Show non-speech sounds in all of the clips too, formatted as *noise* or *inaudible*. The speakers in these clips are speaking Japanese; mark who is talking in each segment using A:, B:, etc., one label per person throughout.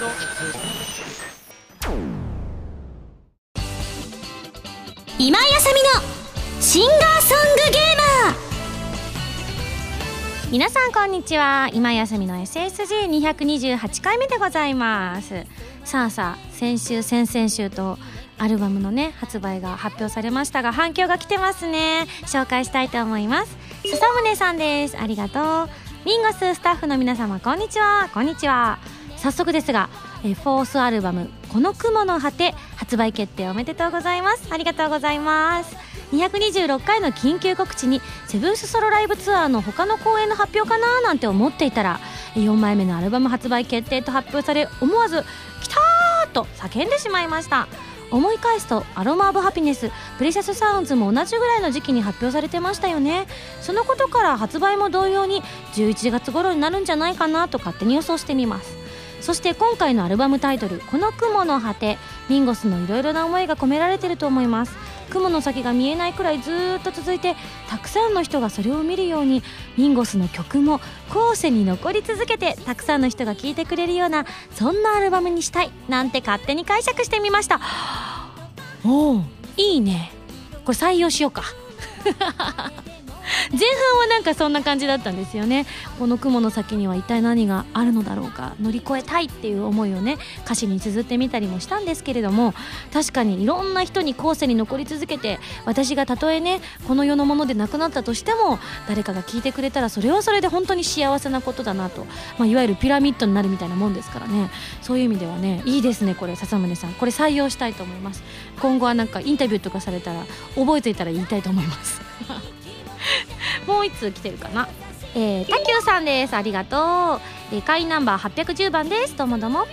A: 今井あさみのシンガーソングゲーマー。皆さんこんにちは。今井あさみの SSG228 回目でございます。さあさあ先週先々週とアルバムのね発売が発表されましたが反響が来てますね。紹介したいと思います。笹宗さんです。ありがとう。ミンゴススタッフの皆様こんにちは。こんにちは。早速ですがえフォースアルバム「この雲の果て」発売決定おめでとうございます。ありがとうございます。226回の緊急告知にセブンスソロライブツアーの他の公演の発表かななんて思っていたら4枚目のアルバム発売決定と発表され思わず「きたー!」と叫んでしまいました。思い返すとアロマ・オブ・ハピネスプレシャス・サウンズも同じぐらいの時期に発表されてましたよね。そのことから発売も同様に11月頃になるんじゃないかなと勝手に予想してみます。そして今回のアルバムタイトル「この雲の果て」ミンゴスのいろいろな思いが込められてると思います。雲の先が見えないくらいずっと続いてたくさんの人がそれを見るようにミンゴスの曲も後世に残り続けてたくさんの人が聴いてくれるようなそんなアルバムにしたいなんて勝手に解釈してみました。おおいいね。これ採用しようか。*laughs* 前半はなんかそんな感じだったんですよね。この雲の先には一体何があるのだろうか。乗り越えたいっていう思いをね歌詞に綴ってみたりもしたんですけれども確かにいろんな人に後世に残り続けて私がたとえねこの世のものでなくなったとしても誰かが聞いてくれたらそれはそれで本当に幸せなことだなと、まあ、いわゆるピラミッドになるみたいなもんですからね。そういう意味ではねいいですねこれ笹宗さん。これ採用したいと思います。今後はなんかインタビューとかされたら覚えていたら言いたいと思います。もう1通来てるかな？えー、たきゅうさんです。ありがとう、えー、会員ナンバー810番です。どうもどうも。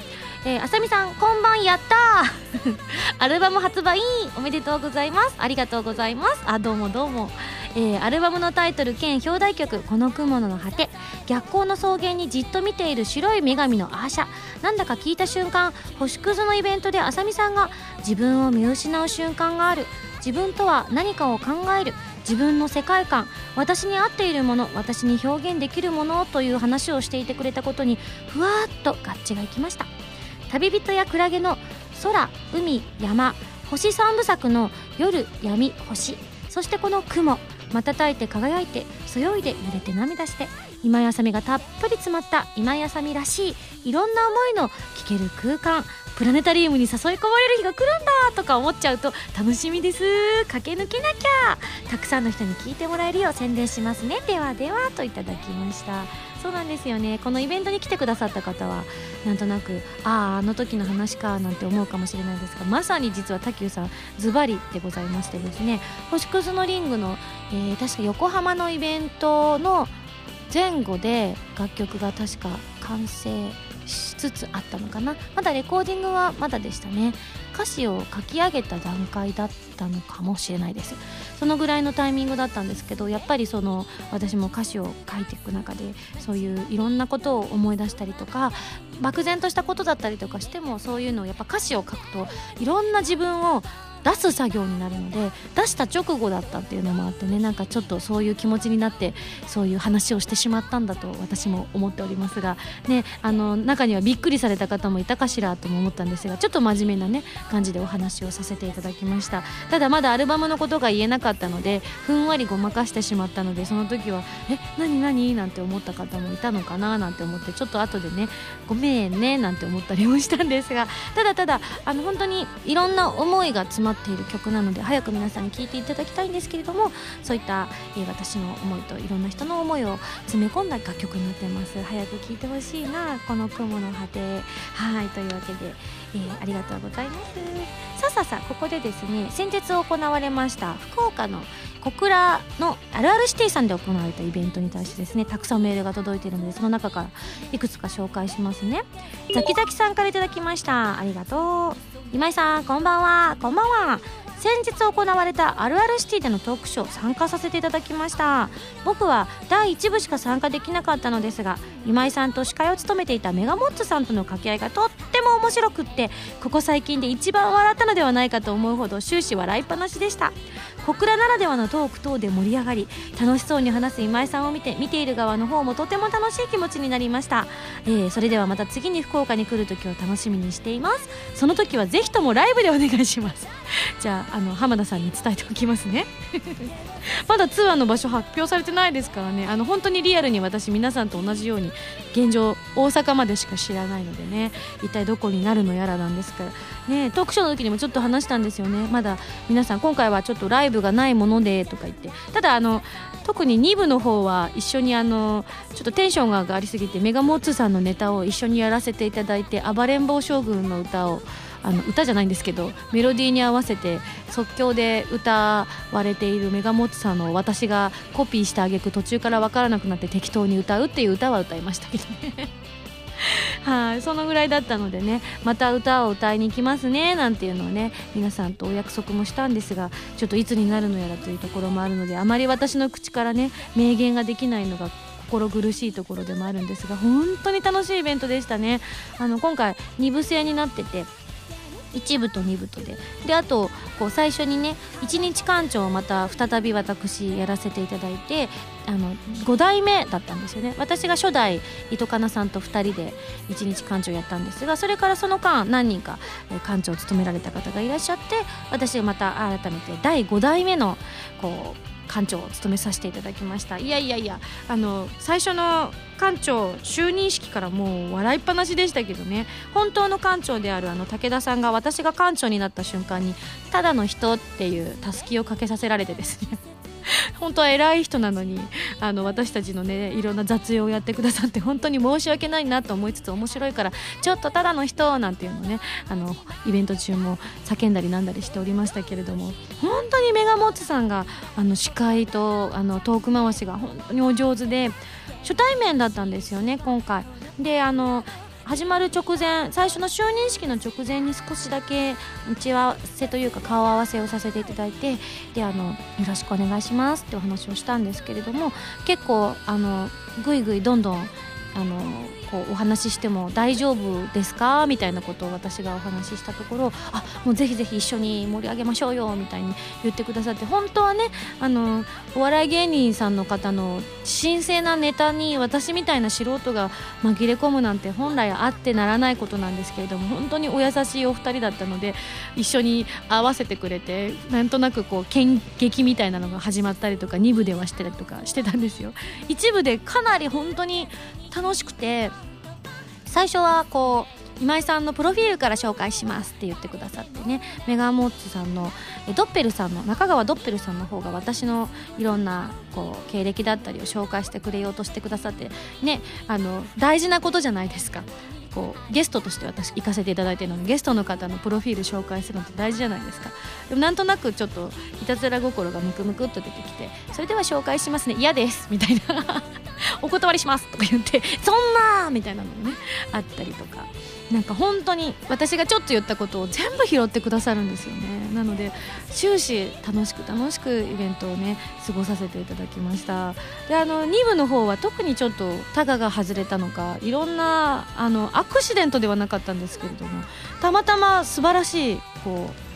A: えー、あさみさんこんばんやった *laughs* アルバム発売。おめでとうございます。ありがとうございます。あどうもどうも。えー、アルバムのタイトル兼表題曲「この雲の果て」逆光の草原にじっと見ている白い女神のアーシャ。なんだか聞いた瞬間。星屑のイベントであさみさんが自分を見失う瞬間がある。自分とは何かを考える。自分の世界観私に合っているもの私に表現できるものという話をしていてくれたことにふわっと合致がいきました。旅人やクラゲの空海山星三部作の夜闇星そしてこの雲瞬いて輝いてそよいで揺れて涙して今井あさみがたっぷり詰まった今井あさみらしいいろんな思いの聞ける空間プラネタリウムに誘い込まれる日が来るんだとか思っちゃうと楽しみです。駆け抜けなきゃたくさんの人に聞いてもらえるよ。う宣伝しますね。ではではといただきました。そうなんですよね。このイベントに来てくださった方はなんとなくあああの時の話かなんて思うかもしれないですがまさに実は滝生さんズバリでございましてですね。星屑のリングの、えー、確か横浜のイベントの前後で楽曲が確か完成しつつあったのかな。まだレコーディングはまだでしたね。歌詞を書き上げた段階だったのかもしれないです。そのぐらいのタイミングだったんですけどやっぱりその私も歌詞を書いていく中でそういういろんなことを思い出したりとか漠然としたことだったりとかしてもそういうのをやっぱ歌詞を書くといろんな自分を出す作業になるので出した直後だったっていうのもあってねなんかちょっとそういう気持ちになってそういう話をしてしまったんだと私も思っておりますが、ね、あの中にはびっくりされた方もいたかしらとも思ったんですがちょっと真面目なね感じでお話をさせていただきましたただまだアルバムのことが言えなかったのでふんわりごまかしてしまったのでその時は「え何何?」なんて思った方もいたのかな？なんて思ってちょっと後でね「ごめんね」なんて思ったりもしたんですがただただあの本当にいろんな思いが詰まってっている曲なので早く皆さんに聴いていただきたいんですけれどもそういった、えー、私の思いといろんな人の思いを詰め込んだ楽曲になってます。早く聴いてほしいなこの雲の果て。はいというわけで、えー、ありがとうございます。さあさあさあここでですね先日行われました福岡の小倉のあるあるシティさんで行われたイベントに対してですねたくさんメールが届いているのでその中からいくつか紹介しますね。ザキザキさんから頂きました。ありがとう。今井さんこんばんは。こんばんは。先日行われたあるあるシティでのトークショー参加させていただきました。僕は第1部しか参加できなかったのですが今井さんと司会を務めていたメガモッツさんとの掛け合いがとっても面白くってここ最近で一番笑ったのではないかと思うほど終始笑いっぱなしでした。小倉ならではのトーク等で盛り上がり楽しそうに話す今井さんを見て見ている側の方もとても楽しい気持ちになりました、えー、それではまた次に福岡に来る時を楽しみにしています。その時はぜひともライブでお願いします。*laughs* じゃああの浜田さんに伝えておきますね。*laughs* まだツアーの場所発表されてないですからね。あの本当にリアルに私皆さんと同じように現状大阪までしか知らないのでね一体どこになるのやらなんですからねトークショーの時にもちょっと話したんですよね。まだ皆さん今回はちょっとライブがないものでとか言って。ただあの特に2部の方は一緒にあのちょっとテンションが上がりすぎてメガモッツさんのネタを一緒にやらせていただいて暴れん坊将軍の歌をあの歌じゃないんですけどメロディーに合わせて即興で歌われているメガモッツさんの私がコピーしてあげく途中から分からなくなって適当に歌うっていう歌は歌いましたけどね。*laughs* はいそのぐらいだったのでねまた歌を歌いに行きますねなんていうのをね皆さんとお約束もしたんですがちょっといつになるのやらというところもあるのであまり私の口からね明言ができないのが心苦しいところでもあるんですが本当に楽しいイベントでしたね。あの今回2部制になってて1部と2部とで。であとこう最初にね1日館長をまた再び私やらせていただいてあの5代目だったんですよね。私が初代糸かなさんと2人で1日館長やったんですがそれからその間何人か館長を務められた方がいらっしゃって私がまた改めて第5代目のこう館長を務めさせていただきました。いやいやいやあの最初の館長就任式からもう笑いっぱなしでしたけどね。本当の館長であるあの武田さんが私が館長になった瞬間にただの人っていうたすきをかけさせられてですね。*laughs* 本当は偉い人なのにあの私たちのねいろんな雑用をやってくださって本当に申し訳ないなと思いつつ面白いからちょっとただの人なんていうのねあのイベント中も叫んだりなんだりしておりましたけれども本当にメガモッツさんがあの司会とあのトーク回しが本当にお上手で初対面だったんですよね今回。であの始まる直前最初の就任式の直前に少しだけ打ち合わせというか顔合わせをさせていただいてであのよろしくお願いしますってお話をしたんですけれども結構あのぐいぐいどんどんあのこうお話ししても大丈夫ですか？みたいなことを私がお話ししたところあもうぜひぜひ一緒に盛り上げましょうよみたいに言ってくださって本当はねあのお笑い芸人さんの方の神聖なネタに私みたいな素人が紛れ込むなんて本来あってならないことなんですけれども本当にお優しいお二人だったので一緒に合わせてくれてなんとなくこう剣劇みたいなのが始まったりとか2部ではしてたりとかしてたんですよ。一部でかなり本当に楽しくて最初はこう今井さんのプロフィールから紹介しますって言ってくださってねメガモッツさんのドッペルさんの中川ドッペルさんの方が私のいろんなこう経歴だったりを紹介してくれようとしてくださってねあの大事なことじゃないですか。こうゲストとして私行かせていただいてるのでゲストの方のプロフィール紹介するのって大事じゃないですか。でもなんとなくちょっといたずら心がムクムクっと出てきてそれでは紹介しますね。嫌です。みたいな。*laughs* お断りしますとか言ってそんなみたいなのもねあったりとか。なんか本当に私がちょっと言ったことを全部拾ってくださるんですよね。なので終始楽しく楽しくイベントをね過ごさせていただきました。であの2部の方は特にちょっとタガが外れたのかいろんなあのアクシデントではなかったんですけれどもたまたま素晴らしいこう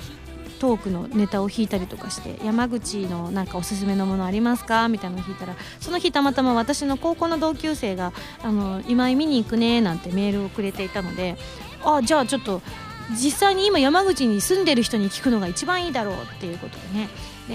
A: トークのネタを弾いたりとかして山口のなんかおすすめのものありますか？みたいなのを弾いたらその日たまたま私の高校の同級生が「あの今井見に行くね」なんてメールをくれていたのであじゃあちょっと実際に今山口に住んでる人に聞くのが一番いいだろうっていうことでね。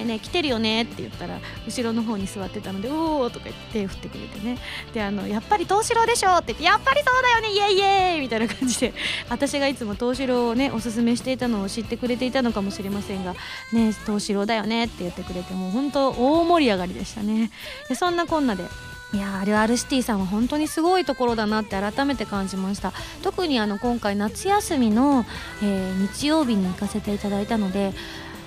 A: ね来てるよねって言ったら後ろの方に座ってたのでおおとか言って手振ってくれてね。であのやっぱり東四郎でしょって言ってやっぱりそうだよねイエイイエイみたいな感じで私がいつも東四郎をねおすすめしていたのを知ってくれていたのかもしれませんがね東四郎だよねって言ってくれてもう本当大盛り上がりでしたね。でそんなこんなでいやールアルシティさんは本当にすごいところだなって改めて感じました。特にあの今回夏休みの、えー、日曜日に行かせていただいたので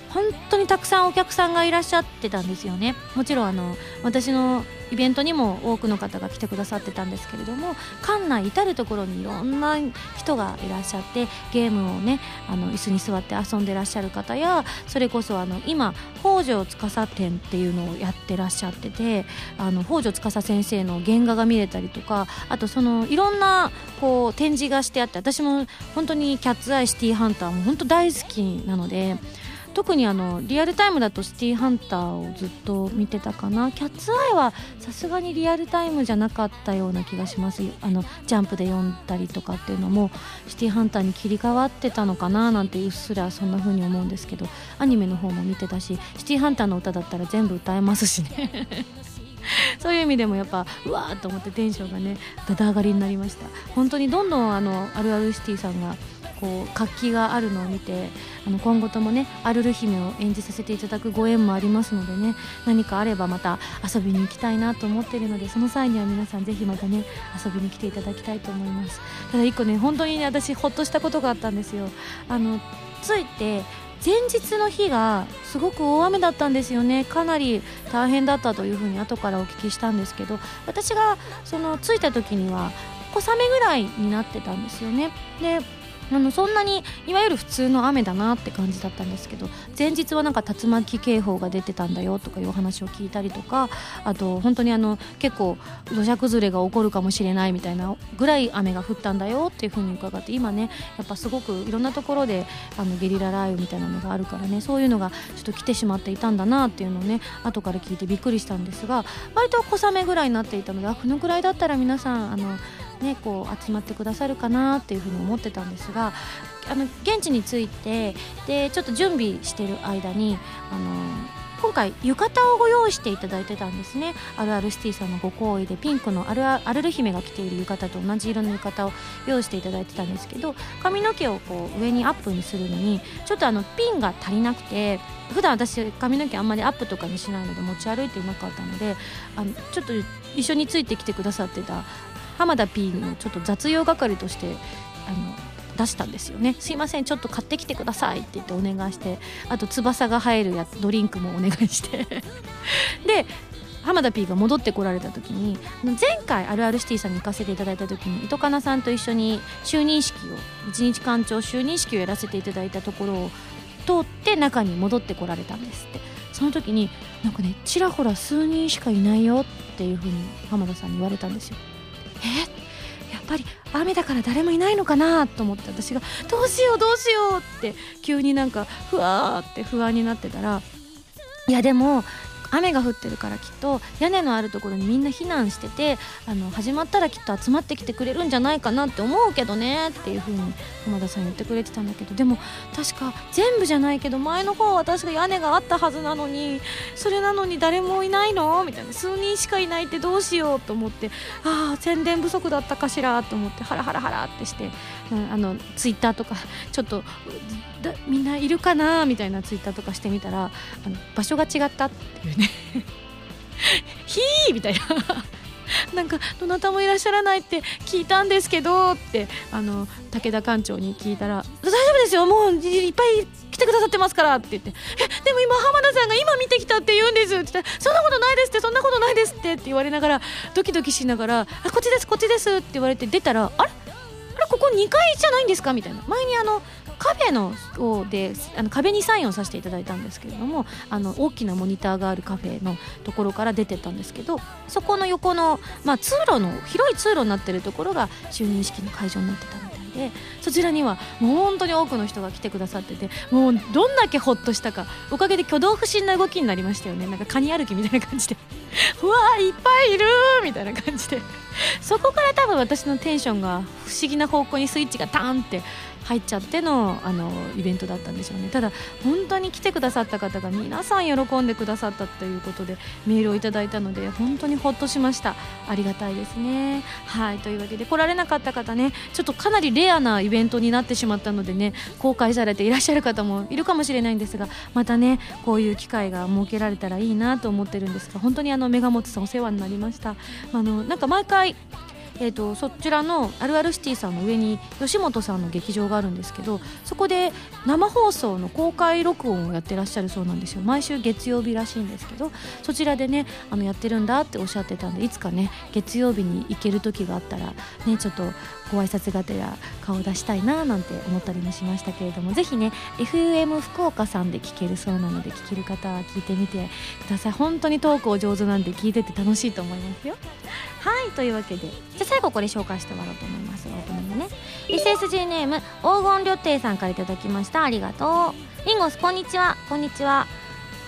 A: 本当にたくさんお客さんがいらっしゃってたんですよねもちろんあの私のイベントにも多くの方が来てくださってたんですけれども館内至る所にいろんな人がいらっしゃってゲームをねあの椅子に座って遊んでらっしゃる方やそれこそあの今北条司展っていうのをやってらっしゃっててあの北条司先生の原画が見れたりとかあとそのいろんなこう展示がしてあって私も本当にキャッツアイシティーハンターも本当大好きなので。特にあのリアルタイムだとシティーハンターをずっと見てたかな。キャッツアイはさすがにリアルタイムじゃなかったような気がします。あのジャンプで読んだりとかっていうのもシティーハンターに切り替わってたのかななんてうっすらそんな風に思うんですけど。アニメの方も見てたしシティーハンターの歌だったら全部歌えますしね。*laughs* そういう意味でもやっぱうわーと思ってテンションがねだだ上がりになりました。本当にどんどんあのあるあるシティさんがこう活気があるのを見てあの今後ともねアルル姫を演じさせていただくご縁もありますのでね何かあればまた遊びに行きたいなと思っているのでその際には皆さんぜひまたね遊びに来ていただきたいと思います。ただ一個ね本当にね私ほっとしたことがあったんですよ。あのついて前日の日がすごく大雨だったんですよね。かなり大変だったというふうに後からお聞きしたんですけど私がその着いた時には小雨ぐらいになってたんですよね。であのそんなにいわゆる普通の雨だなって感じだったんですけど前日はなんか竜巻警報が出てたんだよとかいうお話を聞いたりとかあと本当にあの結構土砂崩れが起こるかもしれないみたいなぐらい雨が降ったんだよっていうふうに伺って今ねやっぱすごくいろんなところであのゲリラ雷雨みたいなのがあるからねそういうのがちょっと来てしまっていたんだなっていうのをね後から聞いてびっくりしたんですが割と小雨ぐらいになっていたのであこのぐらいだったら皆さんあのね、こう集まってくださるかなっていうふうに思ってたんですがあの現地に着いてでちょっと準備してる間にあの今回浴衣をご用意していただいてたんですね。あるあるシティさんのご好意でピンクのあるあるる姫が着ている浴衣と同じ色の浴衣を用意していただいてたんですけど髪の毛をこう上にアップにするのにちょっとあのピンが足りなくて普段私髪の毛あんまりアップとかにしないので持ち歩いていなかったのであのちょっと一緒についてきてくださってた浜田 P のちょっと雑用係としてあの出したんですよね。すいませんちょっと買ってきてくださいって言ってお願いしてあと翼が生えるやドリンクもお願いして。*laughs* で浜田 P が戻ってこられた時に前回あるあるシティさんに行かせていただいた時に糸かなさんと一緒に就任式を一日館長就任式をやらせていただいたところを通って中に戻ってこられたんですって。その時になんかねちらほら数人しかいないよっていう風に浜田さんに言われたんですよ。え？やっぱり雨だから誰もいないのかなと思って私がどうしようどうしようって急になんかふわーって不安になってたらいやでも雨が降ってるからきっと屋根のあるところにみんな避難しててあの始まったらきっと集まってきてくれるんじゃないかなって思うけどねっていう風に浜田さん言ってくれてたんだけど。でも確か全部じゃないけど前の方は確か屋根があったはずなのにそれなのに誰もいないの？みたいな。数人しかいないってどうしようと思ってああ宣伝不足だったかしらと思ってハラハラハラってして、うん、あのツイッターとかちょっとみんないるかなみたいなツイッターとかしてみたらあの場所が違ったっていうね。*laughs* ひーみたいな。なんかどなたもいらっしゃらないって聞いたんですけどってあの武田館長に聞いたら大丈夫ですよもういっぱい来てくださってますからって言ってえでも今浜田さんが今見てきたって言うんですって言ったらそんなことないですってそんなことないですってって言われながらドキドキしながらあこっちですこっちですって言われて出たらあれ？れここ2階じゃないんですか？みたいな。前にあのカフェのをであの壁にサインをさせていただいたんですけれどもあの大きなモニターがあるカフェのところから出てったんですけどそこの横の、まあ、通路の広い通路になってるところが就任式の会場になってたみたいでそちらにはもう本当に多くの人が来てくださっててもうどんだけほっとしたかおかげで挙動不審な動きになりましたよね。なんかカニ歩きみたいな感じで。*laughs* うわーいっぱいいるみたいな感じで。*laughs* そこから多分私のテンションが不思議な方向にスイッチがターンって入っちゃってのあのイベントだったんでしょうね。ただ本当に来てくださった方が皆さん喜んでくださったということでメールをいただいたので本当にほっとしました。ありがたいですね。はいというわけで来られなかった方ねちょっとかなりレアなイベントになってしまったのでね公開されていらっしゃる方もいるかもしれないんですがまたねこういう機会が設けられたらいいなと思ってるんですが本当にあのメガモツさんお世話になりました。あのなんか毎回い。えーと、そちらのあるあるシティさんの上に吉本さんの劇場があるんですけどそこで生放送の公開録音をやってらっしゃるそうなんですよ。毎週月曜日らしいんですけどそちらでねあのやってるんだっておっしゃってたんでいつかね月曜日に行ける時があったらねちょっとご挨拶がてら顔を出したいななんて思ったりもしましたけれどもぜひね FM 福岡さんで聞けるそうなので聞ける方は聞いてみてください。本当にトークお上手なんで聞いてて楽しいと思いますよ。はいというわけでじゃあ最後これ紹介して終わろうと思いますオープニングね。SSG ネーム黄金旅亭さんから頂きました。ありがとう。ミンゴスこんにちは。こんにちは。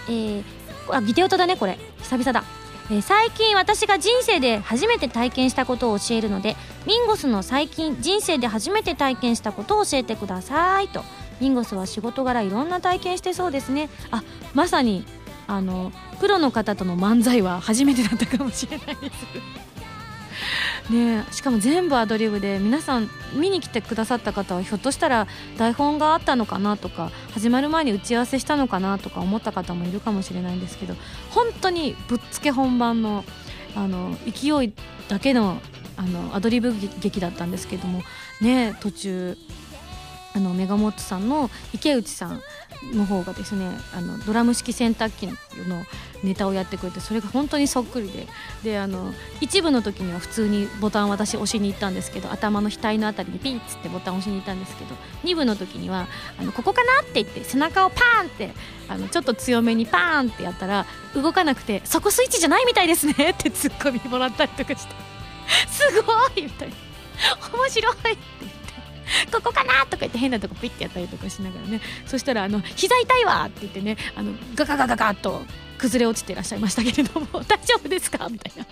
A: えー、あギテオタだねこれ。久々だ。えー、最近私が人生で初めて体験したことを教えるのでミンゴスの最近人生で初めて体験したことを教えてくださいと。ミンゴスは仕事柄いろんな体験してそうですね。あまさにあのプロの方との漫才は初めてだったかもしれないです。ねしかも全部アドリブで皆さん見に来てくださった方はひょっとしたら台本があったのかなとか始まる前に打ち合わせしたのかなとか思った方もいるかもしれないんですけど本当にぶっつけ本番のあの勢いだけのあのアドリブ劇だったんですけどもね途中あのメガモットさんの池内さんの方がですねあのドラム式洗濯機のネタをやってくれてそれが本当にそっくりで。であの一部の時には普通にボタン私押しに行ったんですけど頭の額の辺りにピンッつってボタン押しに行ったんですけど2部の時にはあのここかなって言って背中をパーンってあのちょっと強めにパーンってやったら動かなくてそこスイッチじゃないみたいですね *laughs* ってツッコミもらったりとかして。すごいみたいな。面白いって。*laughs* ここかなとか言って変なとこピッてやったりとかしながらね。そしたらあの膝痛いわって言ってねあのガガガガガッと崩れ落ちてらっしゃいましたけれども *laughs* 大丈夫ですか？みたいな。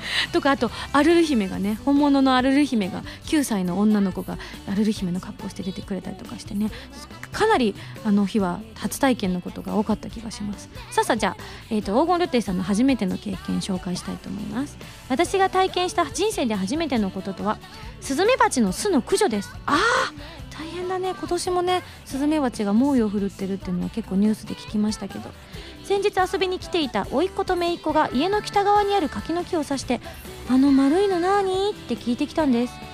A: *laughs* とかあとアルル姫がね本物のアルル姫が9歳の女の子がアルル姫の格好して出てくれたりとかしてね。かなりあの日は初体験のことが多かった気がします。さあさあじゃあ、えーと、黄金ルッテイさんの初めての経験紹介したいと思います。私が体験した人生で初めてのこととはスズメバチの巣の駆除です。あー大変だね。今年もねスズメバチが猛威を振るってるっていうのは結構ニュースで聞きましたけど。先日遊びに来ていた甥っ子と姪っ子が家の北側にある柿の木を指して「あの丸いの何?」って聞いてきたんです「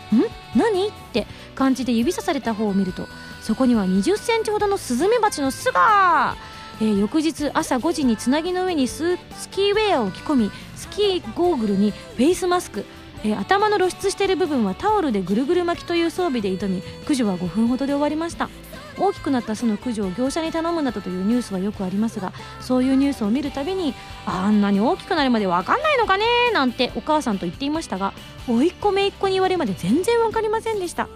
A: 何?」って感じで指さされた方を見るとそこには2 0センチほどのスズメバチの巣が、えー、翌日朝5時につなぎの上にスキーウェアを着込みスキーゴーグルにフェイスマスク。えー、頭の露出している部分はタオルでぐるぐる巻きという装備で挑み駆除は5分ほどで終わりました。大きくなった巣の駆除を業者に頼むなどというニュースはよくありますがそういうニュースを見るたびにあんなに大きくなるまで分かんないのかねなんてお母さんと言っていましたが甥っ子姪っ子に言われまで全然分かりませんでした。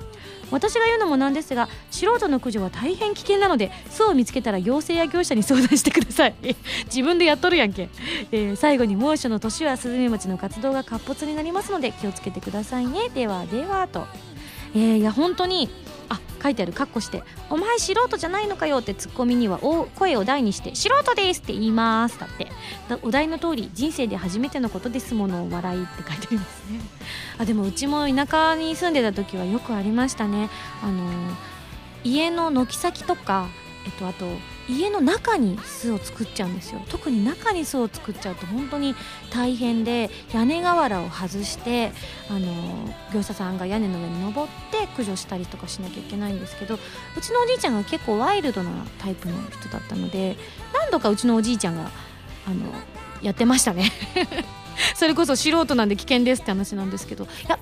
A: 私が言うのもなんですが素人の駆除は大変危険なので巣を見つけたら行政や業者に相談してください。*laughs* 自分でやっとるやんけ、えー、最後に猛暑の年はスズメバチの活動が活発になりますので気をつけてくださいね。ではではと、えー、いや本当に書いてあるカッコして「お前素人じゃないのかよ」ってツッコミには声を大にして「素人です」って言います。だってお題の通り人生で初めてのことですものを笑いって書いてありますね。*laughs* あでもうちも田舎に住んでた時はよくありましたね。あの家の軒先とかえっとあと家の中に巣を作っちゃうんですよ。特に中に巣を作っちゃうと本当に大変で屋根瓦を外してあの業者さんが屋根の上に登って駆除したりとかしなきゃいけないんですけどうちのおじいちゃんが結構ワイルドなタイプの人だったので何度かうちのおじいちゃんがあのやってましたね。*laughs* それこそ素人なんで危険ですって話なんですけどいや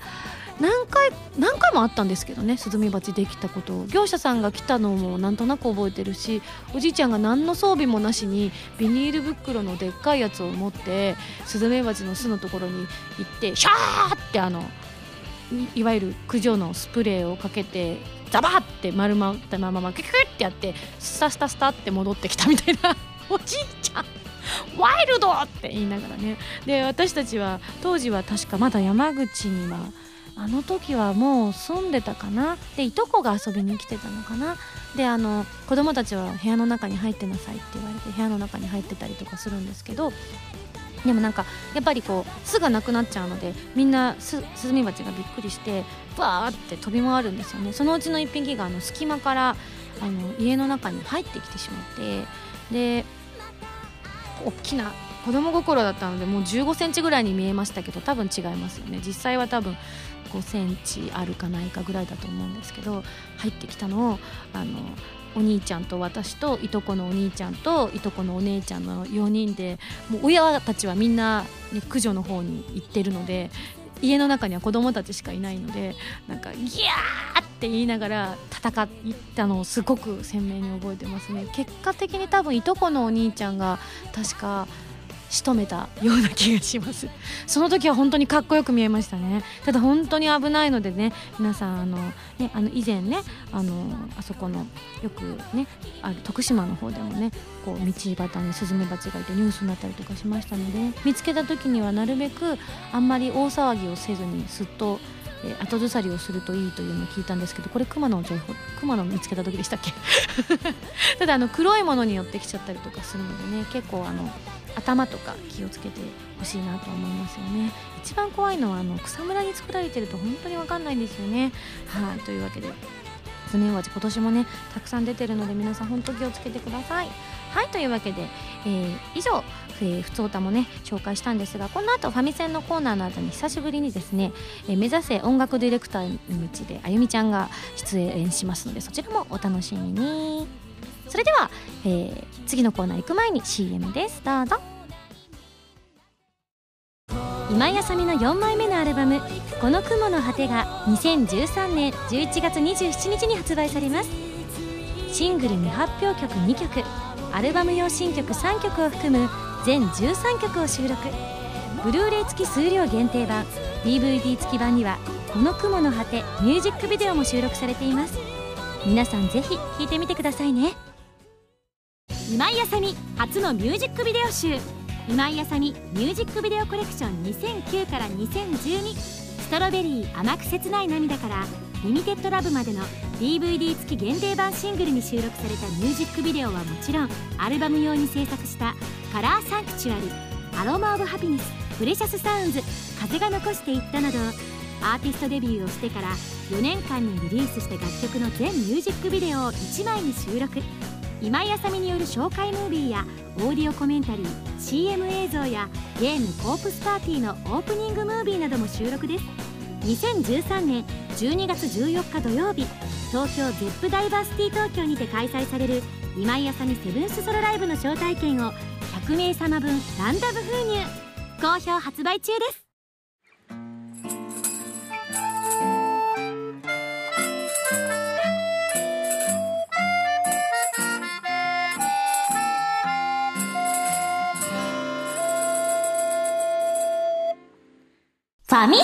A: 何回何回もあったんですけどねスズメバチできたこと。業者さんが来たのもなんとなく覚えてるしおじいちゃんが何の装備もなしにビニール袋のでっかいやつを持ってスズメバチの巣のところに行ってシャーってあのいわゆる駆除のスプレーをかけてザバーって丸まったままキュキュってやってスタスタスタって戻ってきたみたいな。*laughs* おじいちゃんワイルドって言いながらね。で私たちは当時は確かまだ山口にはあの時はもう住んでたかな。でいとこが遊びに来てたのかな。であの子供たちは部屋の中に入ってなさいって言われて部屋の中に入ってたりとかするんですけど。でもなんかやっぱりこう巣がなくなっちゃうのでみんなスズメバチがびっくりしてバーって飛び回るんですよね。そのうちの1匹があの隙間からあの家の中に入ってきてしまって。で大きな子供心だったのでもう1 5センチぐらいに見えましたけど多分違いますよね。実際は多分5センチあるかないかぐらいだと思うんですけど入ってきたのをあのお兄ちゃんと私といとこのお兄ちゃんといとこのお姉ちゃんの4人でもう親たちはみんな、ね、駆除の方に行ってるので家の中には子供たちしかいないのでなんかギャーって言いながら戦ったのをすごく鮮明に覚えてますね。結果的に多分いとこのお兄ちゃんが確か仕留めたような気がします。その時は本当にかっこよく見えましたね。ただ本当に危ないのでね皆さんあのねあの以前ねあのあそこのよくねある徳島の方でもねこう道端にスズメバチがいてニュースになったりとかしましたので、ね、見つけた時にはなるべくあんまり大騒ぎをせずにすっと、後ずさりをするといいというのを聞いたんですけどこれ熊の情報熊の見つけた時でしたっけ？*laughs* ただあの黒いものに寄ってきちゃったりとかするのでね結構あの頭とか気をつけてほしいなと思いますよね。一番怖いのはあの草むらに作られてると本当に分かんないんですよね。はい。というわけでスズメバチ今年もねたくさん出てるので皆さん本当気をつけてください。はい。というわけで、えー、以上え、ふつおたもね紹介したんですがこの後ファミセンのコーナーの後に久しぶりにですね、えー、目指せ音楽ディレクターの道であゆみちゃんが出演しますのでそちらもお楽しみに。それでは、えー、次のコーナー行く前に CM です。どうぞ。今井あさみの4枚目のアルバム「この雲の果て」が2013年11月27日に発売されます。シングル未発表曲2曲アルバム用新曲3曲を含む全13曲を収録。ブルーレイ付き数量限定版 DVD 付き版には「この雲の果て」ミュージックビデオも収録されています。皆さんぜひ聴いてみてくださいね。今井あさみ初のミュージックビデオ集。今井あさみミュージックビデオコレクション2009から2012ストロベリー甘く切ない涙からリミテッドラブまでの DVD 付き限定版シングルに収録されたミュージックビデオはもちろんアルバム用に制作した COLOR SANCTUARY Aroma of happiness Precious Sounds 風が残していったなどアーティストデビューをしてから4年間にリリースした楽曲の全ミュージックビデオを1枚に収録。今井麻美による紹介ムービーやオーディオコメンタリー CM 映像やゲーム「コープスパーティー」のオープニングムービーなども収録です。2013年12月14日土曜日東京ゼップダイバーシティ東京にて開催される今井あさみセブンスソロライブの招待券を100名様分ランダム封入。好評発売中です。ファミ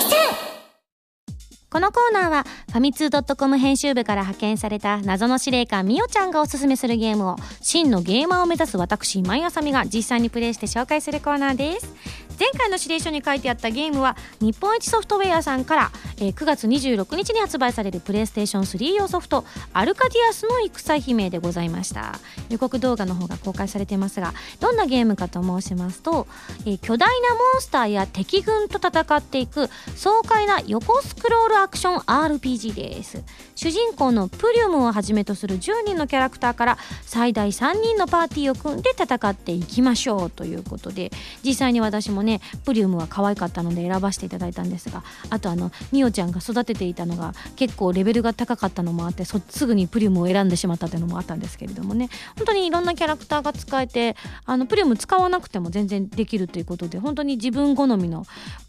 A: センこのコーナーはファミツー .com 編集部から派遣された謎の司令官みおちゃんがおすすめするゲームを真のゲーマーを目指す私今井あさみが実際にプレイして紹介するコーナーです。前回の指令書に書いてあったゲームは日本一ソフトウェアさんから、えー、9月26日に発売されるプレイステーション3用ソフトアルカディアスの戦姫でございました。予告動画の方が公開されていますがどんなゲームかと申しますと、えー、巨大なモンスターや敵軍と戦っていく爽快な横スクロールアクション RPG です。主人公のプリウムをはじめとする10人のキャラクターから最大3人のパーティーを組んで戦っていきましょうということで実際に私もねプリウムは可愛かったので選ばせていただいたんですがあとあのみおちゃんが育てていたのが結構レベルが高かったのもあってそすぐにプリウムを選んでしまったというのもあったんですけれどもね。本当にいろんなキャラクターが使えてあのプリウム使わなくても全然できるということで本当に自分好みの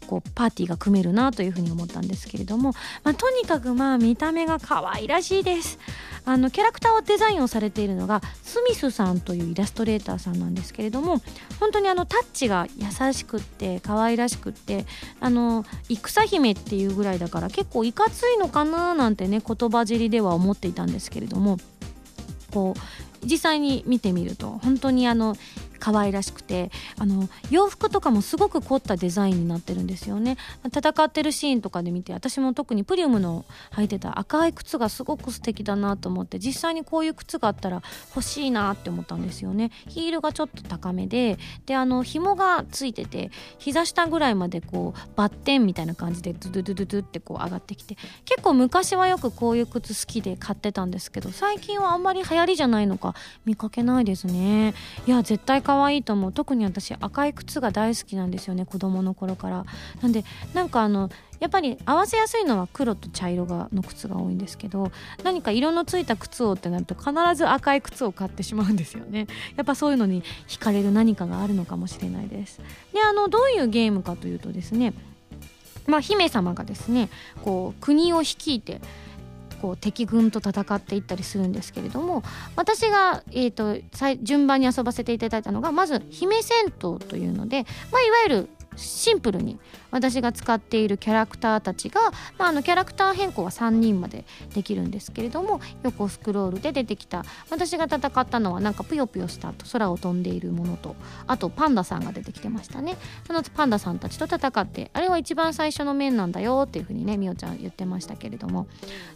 A: こうパーティーが組めるなというふうに思ったんですけれども、まあ、とにかくまあ見た目が可愛らしいです。あのキャラクターをデザインをされているのがスミスさんというイラストレーターさんなんですけれども本当にあのタッチが優しくって可愛らしくってあの戦姫っていうぐらいだから結構いかついのかななんてね言葉尻では思っていたんですけれどもこう実際に見てみると本当にあの可愛らしくてあの洋服とかもすごく凝ったデザインになってるんですよね。戦ってるシーンとかで見て私も特にプリウムの履いてた赤い靴がすごく素敵だなと思って実際にこういう靴があったら欲しいなって思ったんですよね。ヒールがちょっと高めでであの紐がついてて膝下ぐらいまでこうバッテンみたいな感じでドゥドゥドゥドゥってこう上がってきて結構昔はよくこういう靴好きで買ってたんですけど最近はあんまり流行りじゃないのか見かけないですね。いや絶対可愛いと思う。特に私赤い靴が大好きなんですよね子供の頃から。なんでなんかあのやっぱり合わせやすいのは黒と茶色がの靴が多いんですけど何か色のついた靴をってなると必ず赤い靴を買ってしまうんですよね。*laughs* やっぱそういうのに惹かれる何かがあるのかもしれないです。であのどういうゲームかというとですねまあ姫様がですねこう国を率いてこう敵軍と戦っていったりするんですけれども私が、えーと、順番に遊ばせていただいたのがまず姫戦闘というので、まあ、いわゆるシンプルに私が使っているキャラクターたちが、まあ、あのキャラクター変更は3人までできるんですけれども横スクロールで出てきた私が戦ったのはなんかぷよぷよしたと空を飛んでいるものとあとパンダさんが出てきてましたね。そのパンダさんたちと戦ってあれは一番最初の面なんだよっていうふうにねみおちゃん言ってましたけれども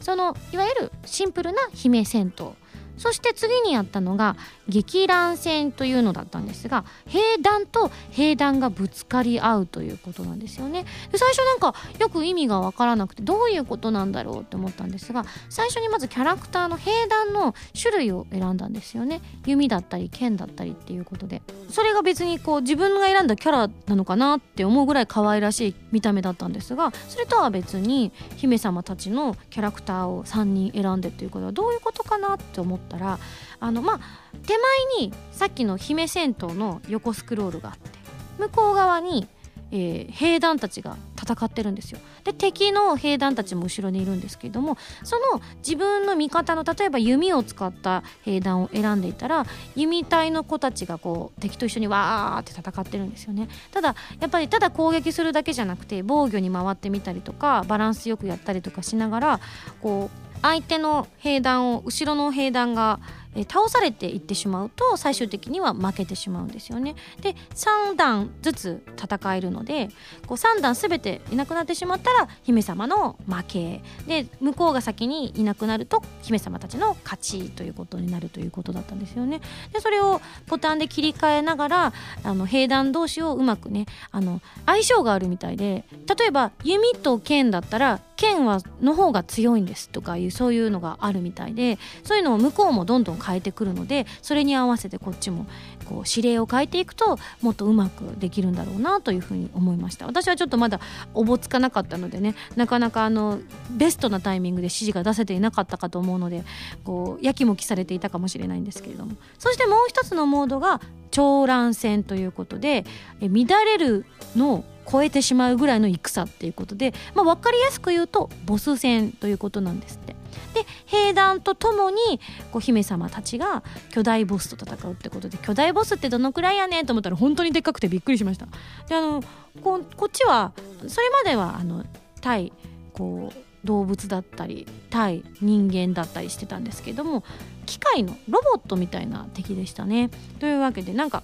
A: そのいわゆるシンプルな姫戦闘。そして次にやったのが激乱戦というのだったんですが兵団と兵団がぶつかり合うということなんですよね。で最初なんかよく意味が分からなくてどういうことなんだろうって思ったんですが最初にまずキャラクターの兵団の種類を選んだんですよね。弓だったり剣だったりっていうことで。それが別にこう自分が選んだキャラなのかなって思うぐらい可愛らしい見た目だったんですがそれとは別に姫様たちのキャラクターを3人選んでっていうことはどういうことかなって思ってたらあのまあ手前にさっきの姫戦闘の横スクロールがあって向こう側に、えー、兵団たちが戦ってるんですよ。で敵の兵団たちも後ろにいるんですけれどもその自分の味方の例えば弓を使った兵団を選んでいたら弓隊の子たちがこう敵と一緒にわーって戦ってるんですよね。ただやっぱりただ攻撃するだけじゃなくて防御に回ってみたりとかバランスよくやったりとかしながらこう相手の兵団を後ろの兵団がえ倒されていってしまうと最終的には負けてしまうんですよね。で3段ずつ戦えるのでこう3段全ていなくなってしまったら姫様の負けで向こうが先にいなくなると姫様たちの勝ちということになるということだったんですよね。でそれをボタンで切り替えながらあの兵団同士をうまくねあの相性があるみたいで例えば弓と剣だったら剣はの方が強いんですとかいうそういうのがあるみたいでそういうのを向こうもどんどん変えてくるのでそれに合わせてこっちもこう指令を変えていくともっとうまくできるんだろうなというふうに思いました。私はちょっとまだおぼつかなかったのでねなかなかあのベストなタイミングで指示が出せていなかったかと思うのでこうやきもきされていたかもしれないんですけれども。そしてもう一つのモードが長乱戦ということで乱れるの超えてしまうぐらいの戦っていうことで、まあ、分かりやすく言うとボス戦ということなんですって。で兵団とともにこう姫様たちが巨大ボスと戦うってことで巨大ボスってどのくらいやねんと思ったら本当にでっかくてびっくりしました。であのここっちはそれまではあの対こう動物だったり対人間だったりしてたんですけども機械のロボットみたいな敵でしたね。というわけでなんか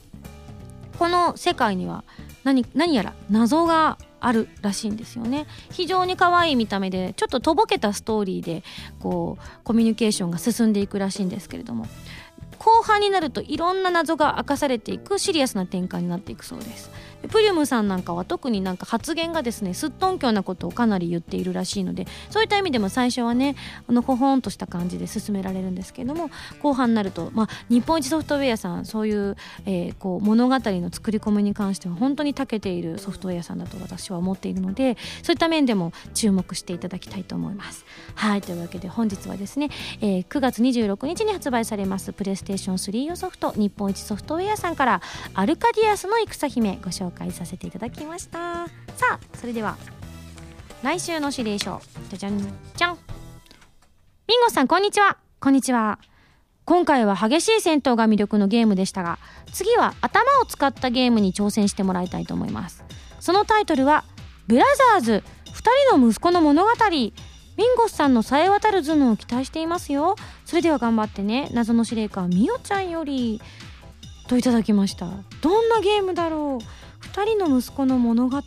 A: この世界には何何やら謎があるらしいんですよね。非常に可愛い見た目でちょっととぼけたストーリーでこうコミュニケーションが進んでいくらしいんですけれども。後半になるといろんな謎が明かされていくシリアスな展開になっていくそうです。プリウムさんなんかは特になんか発言がですねすっとんきょうなことをかなり言っているらしいのでそういった意味でも最初はねあのほほんとした感じで進められるんですけれども後半になると、まあ、日本一ソフトウェアさんそういう,、えー、こう物語の作り込みに関しては本当に長けているソフトウェアさんだと私は思っているのでそういった面でも注目していただきたいと思います。はいというわけで本日はですね、えー、9月26日に発売されますプレイステーション3用ソフト日本一ソフトウェアさんからアルカディアスの戦姫ご紹介介させていただきました。さあそれでは来週の指令書。じゃじゃんじゃん。ミンゴさんこんにちは。こんにちは。今回は激しい戦闘が魅力のゲームでしたが次は頭を使ったゲームに挑戦してもらいたいと思います。そのタイトルはブラザーズ2人の息子の物語。ミンゴスさんのさえ渡る頭脳を期待していますよ。それでは頑張ってね。謎の司令官みおちゃんより。といただきました。どんなゲームだろう2人の息子の物語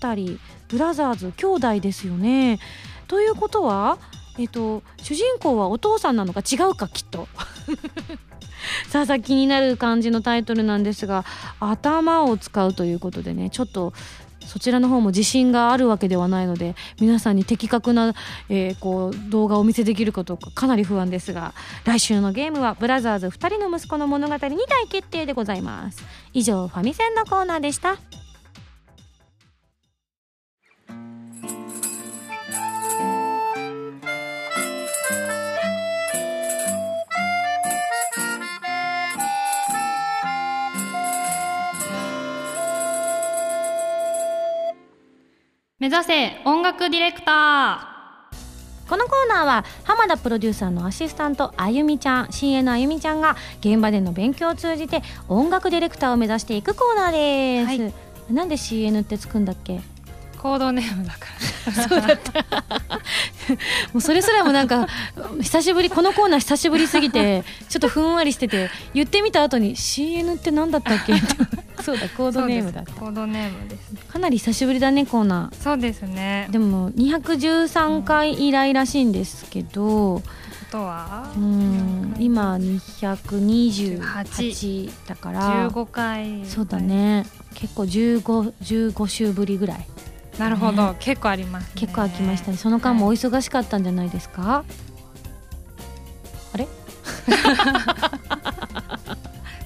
A: ブラザーズ兄弟ですよね。ということは、えっと、主人公はお父さんなのか違うかきっと。*laughs* さあさあ気になる感じのタイトルなんですが頭を使うということでねちょっとそちらの方も自信があるわけではないので皆さんに的確な、えー、こう動画をお見せできるかどうかかなり不安ですが来週のゲームはブラザーズ2人の息子の物語に大決定でございます以上ファミセンのコーナーでした
B: 目指せ音楽ディレクター。
A: このコーナーは浜田プロデューサーのアシスタントあゆみちゃん CA のあゆみちゃんが現場での勉強を通じて音楽ディレクターを目指していくコーナーです、
B: はい。
A: なんで CN ってつくんだっけ？
B: コードネームだから
A: そうだった。*laughs* もうそれすらもなんか久しぶりこのコーナー久しぶりすぎてちょっとふんわりしてて言ってみた後に CN って何だったっけ？*laughs* そうだコードネームだった。
B: コードネームです
A: かなり久しぶりだねコーナ
B: そうですね。
A: ーでも213回以来らしいんですけど
B: あとは？
A: うん今228だから。
B: 15回。
A: そうだね。結構15 15週ぶりぐらい
B: なるほど、
A: ね。
B: 結構あります、ね、
A: 結構空きましたね。その間もお忙しかったんじゃないですか、あれ？*laughs*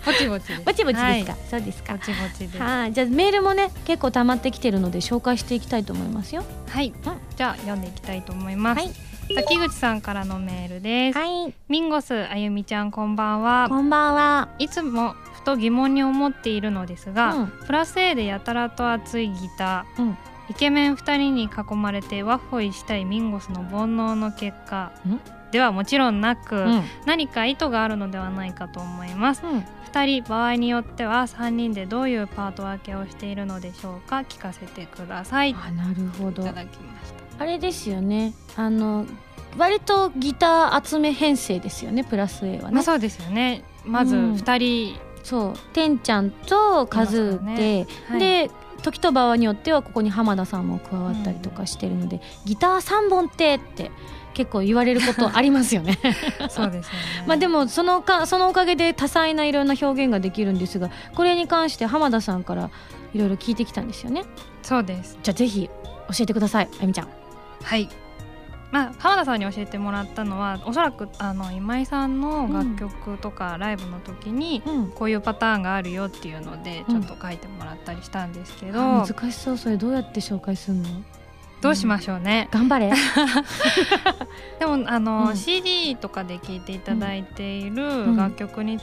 B: ぼちぼち
A: ぼちぼちですか、
B: はい。
A: そうですか。
B: ぼちぼちです。
A: はい。じゃあメールもね結構溜まってきてるので紹介していきたいと思いますよ。
B: はい、じゃあ読んでいきたいと思います、
A: はい。
B: 滝口さんからのメールです、
A: はい。
B: ミンゴスあゆみちゃんこんばんは。
A: こんばんは。い
B: つもふと疑問に思っているのですが、
A: うん。
B: プラス A でやたらと熱いギター、
A: うん
B: イケメン2人に囲まれてワッホイしたいミンゴスの煩悩の結果。
A: ん？
B: ではもちろんなく、
A: うん。
B: 何か意図があるのではないかと思います。
A: うん。
B: 2人場合によっては3人でどういうパート分けをしているのでしょうか聞かせてください。い
A: あなるほど。
B: ただきました。
A: あれですよね。あの割とギター集め編成ですよねプラス A はね。
B: まあそうですよね。まず
A: うん。
B: 2人、
A: そう。てんちゃんとカズーで、
B: よはい。
A: で時と場合によってはここに浜田さんも加わったりとかしてるので、ギター3本ってって結構言われることありますよね。*laughs*
B: そうですよね。*laughs*
A: まあでもそのかそのおかげで多彩ないろんな表現ができるんですがこれに関して浜田さんからいろいろ聞いてきたんですよね。
B: そうです。
A: じゃあぜひ教えてくださいあゆみちゃん。
B: はいまあ、浜田さんに教えてもらったのはおそらくあの今井さんの楽曲とかライブの時に、
A: うん。
B: こういうパターンがあるよっていうので
A: うん。
B: ちょっと書いてもらったりしたんですけど、
A: あ難しそう。それどうやって紹介するの？
B: どうしましょうね、
A: 頑張れ。*laughs*
B: でもあの、
A: うん。
B: CD とかで聴いていただいてい
A: ん。
B: る楽曲に、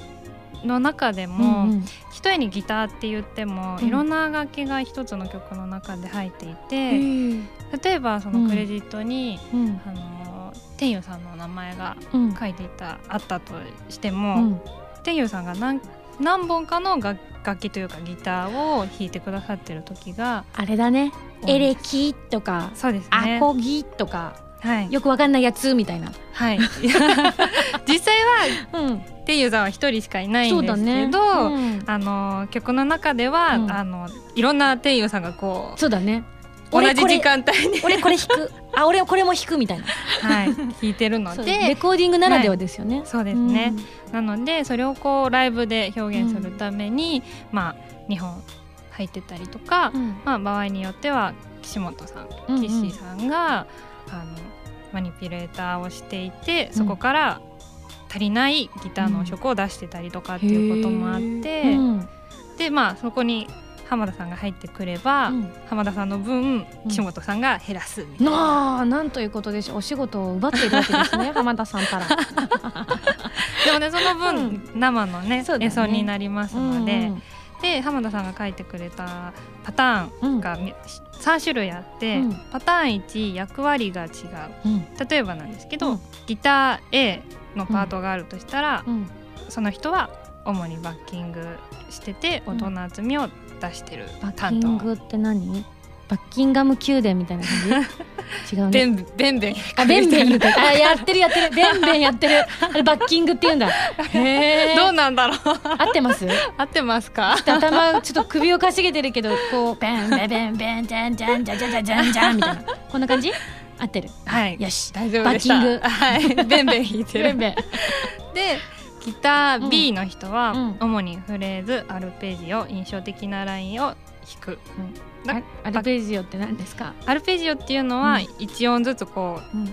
B: の中で
A: う
B: も、
A: んうん。
B: 一重にギターって言っても、
A: うん。
B: いろんな楽器が一つの曲の中で入ってい
A: へ
B: て、
A: ー
B: 例えばそのクレジットに、
A: うん。
B: あの天佑さんの名前が
A: うん。
B: 書いていたあったとして
A: う
B: も、
A: ん。
B: 天佑さんが何何本かの楽楽器というかギターを弾いてくださってる時が
A: あれだね。エレキとか
B: そうですね。
A: アコギとか
B: はい、
A: よくわかんないやつみたいな。
B: はい、*laughs* 実際は
A: うん。
B: 天佑さんは一人しかいないんですけ
A: ね
B: ど、
A: うん。
B: あの曲の中では、
A: うん。
B: あのいろんな天佑さんがこ
A: そうだね。
B: う同じ時間帯に、
A: 俺これ弾く。*laughs* あ俺これも弾くみたいな。
B: はい、弾いてるの
A: そうレ
B: で
A: コーディングならではですよね、
B: そうですね、なのでそれをこうライブで表現するために、まあ2本入ってたりとか、
A: うん。
B: まあ、場合によっては岸本さん、
A: うんうん。
B: 岸さんがあのマニピュレーターをしていてそこから足りないギターの音色を出してたりとかっていうこともあって、でまあそこに浜田さんが入ってくれば、
A: うん。
B: 浜田さんの分岸本さんが減らすみたいな。
A: なあなんということでしょう。お仕事を奪っているわけですね *laughs* 浜田さんから。*laughs*
B: でもねその分、生のね演奏になりますので、
A: うん
B: で浜田さんが書いてくれたパターンがみ3種類あって、
A: うん。
B: パターン1役割が違う。
A: うん。
B: 例えばなんですけど、
A: うん。
B: ギター A のパートがあるとしたら、
A: うん。
B: その人は主にバッキングしてて
A: うん。
B: 音の厚みを出してる。
A: バッキ
B: 担当、
A: ングって何？バッキンガム宮殿みたいな感じ？*laughs* 違うね。
B: ベンベン
A: あベンベン言うて *laughs* あやってるやってる。ベンベンやってる。あれバッキングって言うんだ。*laughs* へえ
B: どうなんだろう。
A: 合ってます？
B: 合ってますか？
A: 頭ちょっと首をかしげてるけどこうベンベンベンベンジャンジャンジャンジャンジャンジャンジャンみたいなこんな感じ合ってる
B: はい
A: よし
B: 大丈夫でした
A: バッキング
B: はいベンベン弾いてる
A: ベンベン
B: でギター B の人は、
A: うん
B: 主にフレーズアルペジオ印象的なラインを弾く、だ
A: アルペジオって何ですか？
B: アルペジオっていうのは
A: うん。
B: 1音ずつこ
A: うん。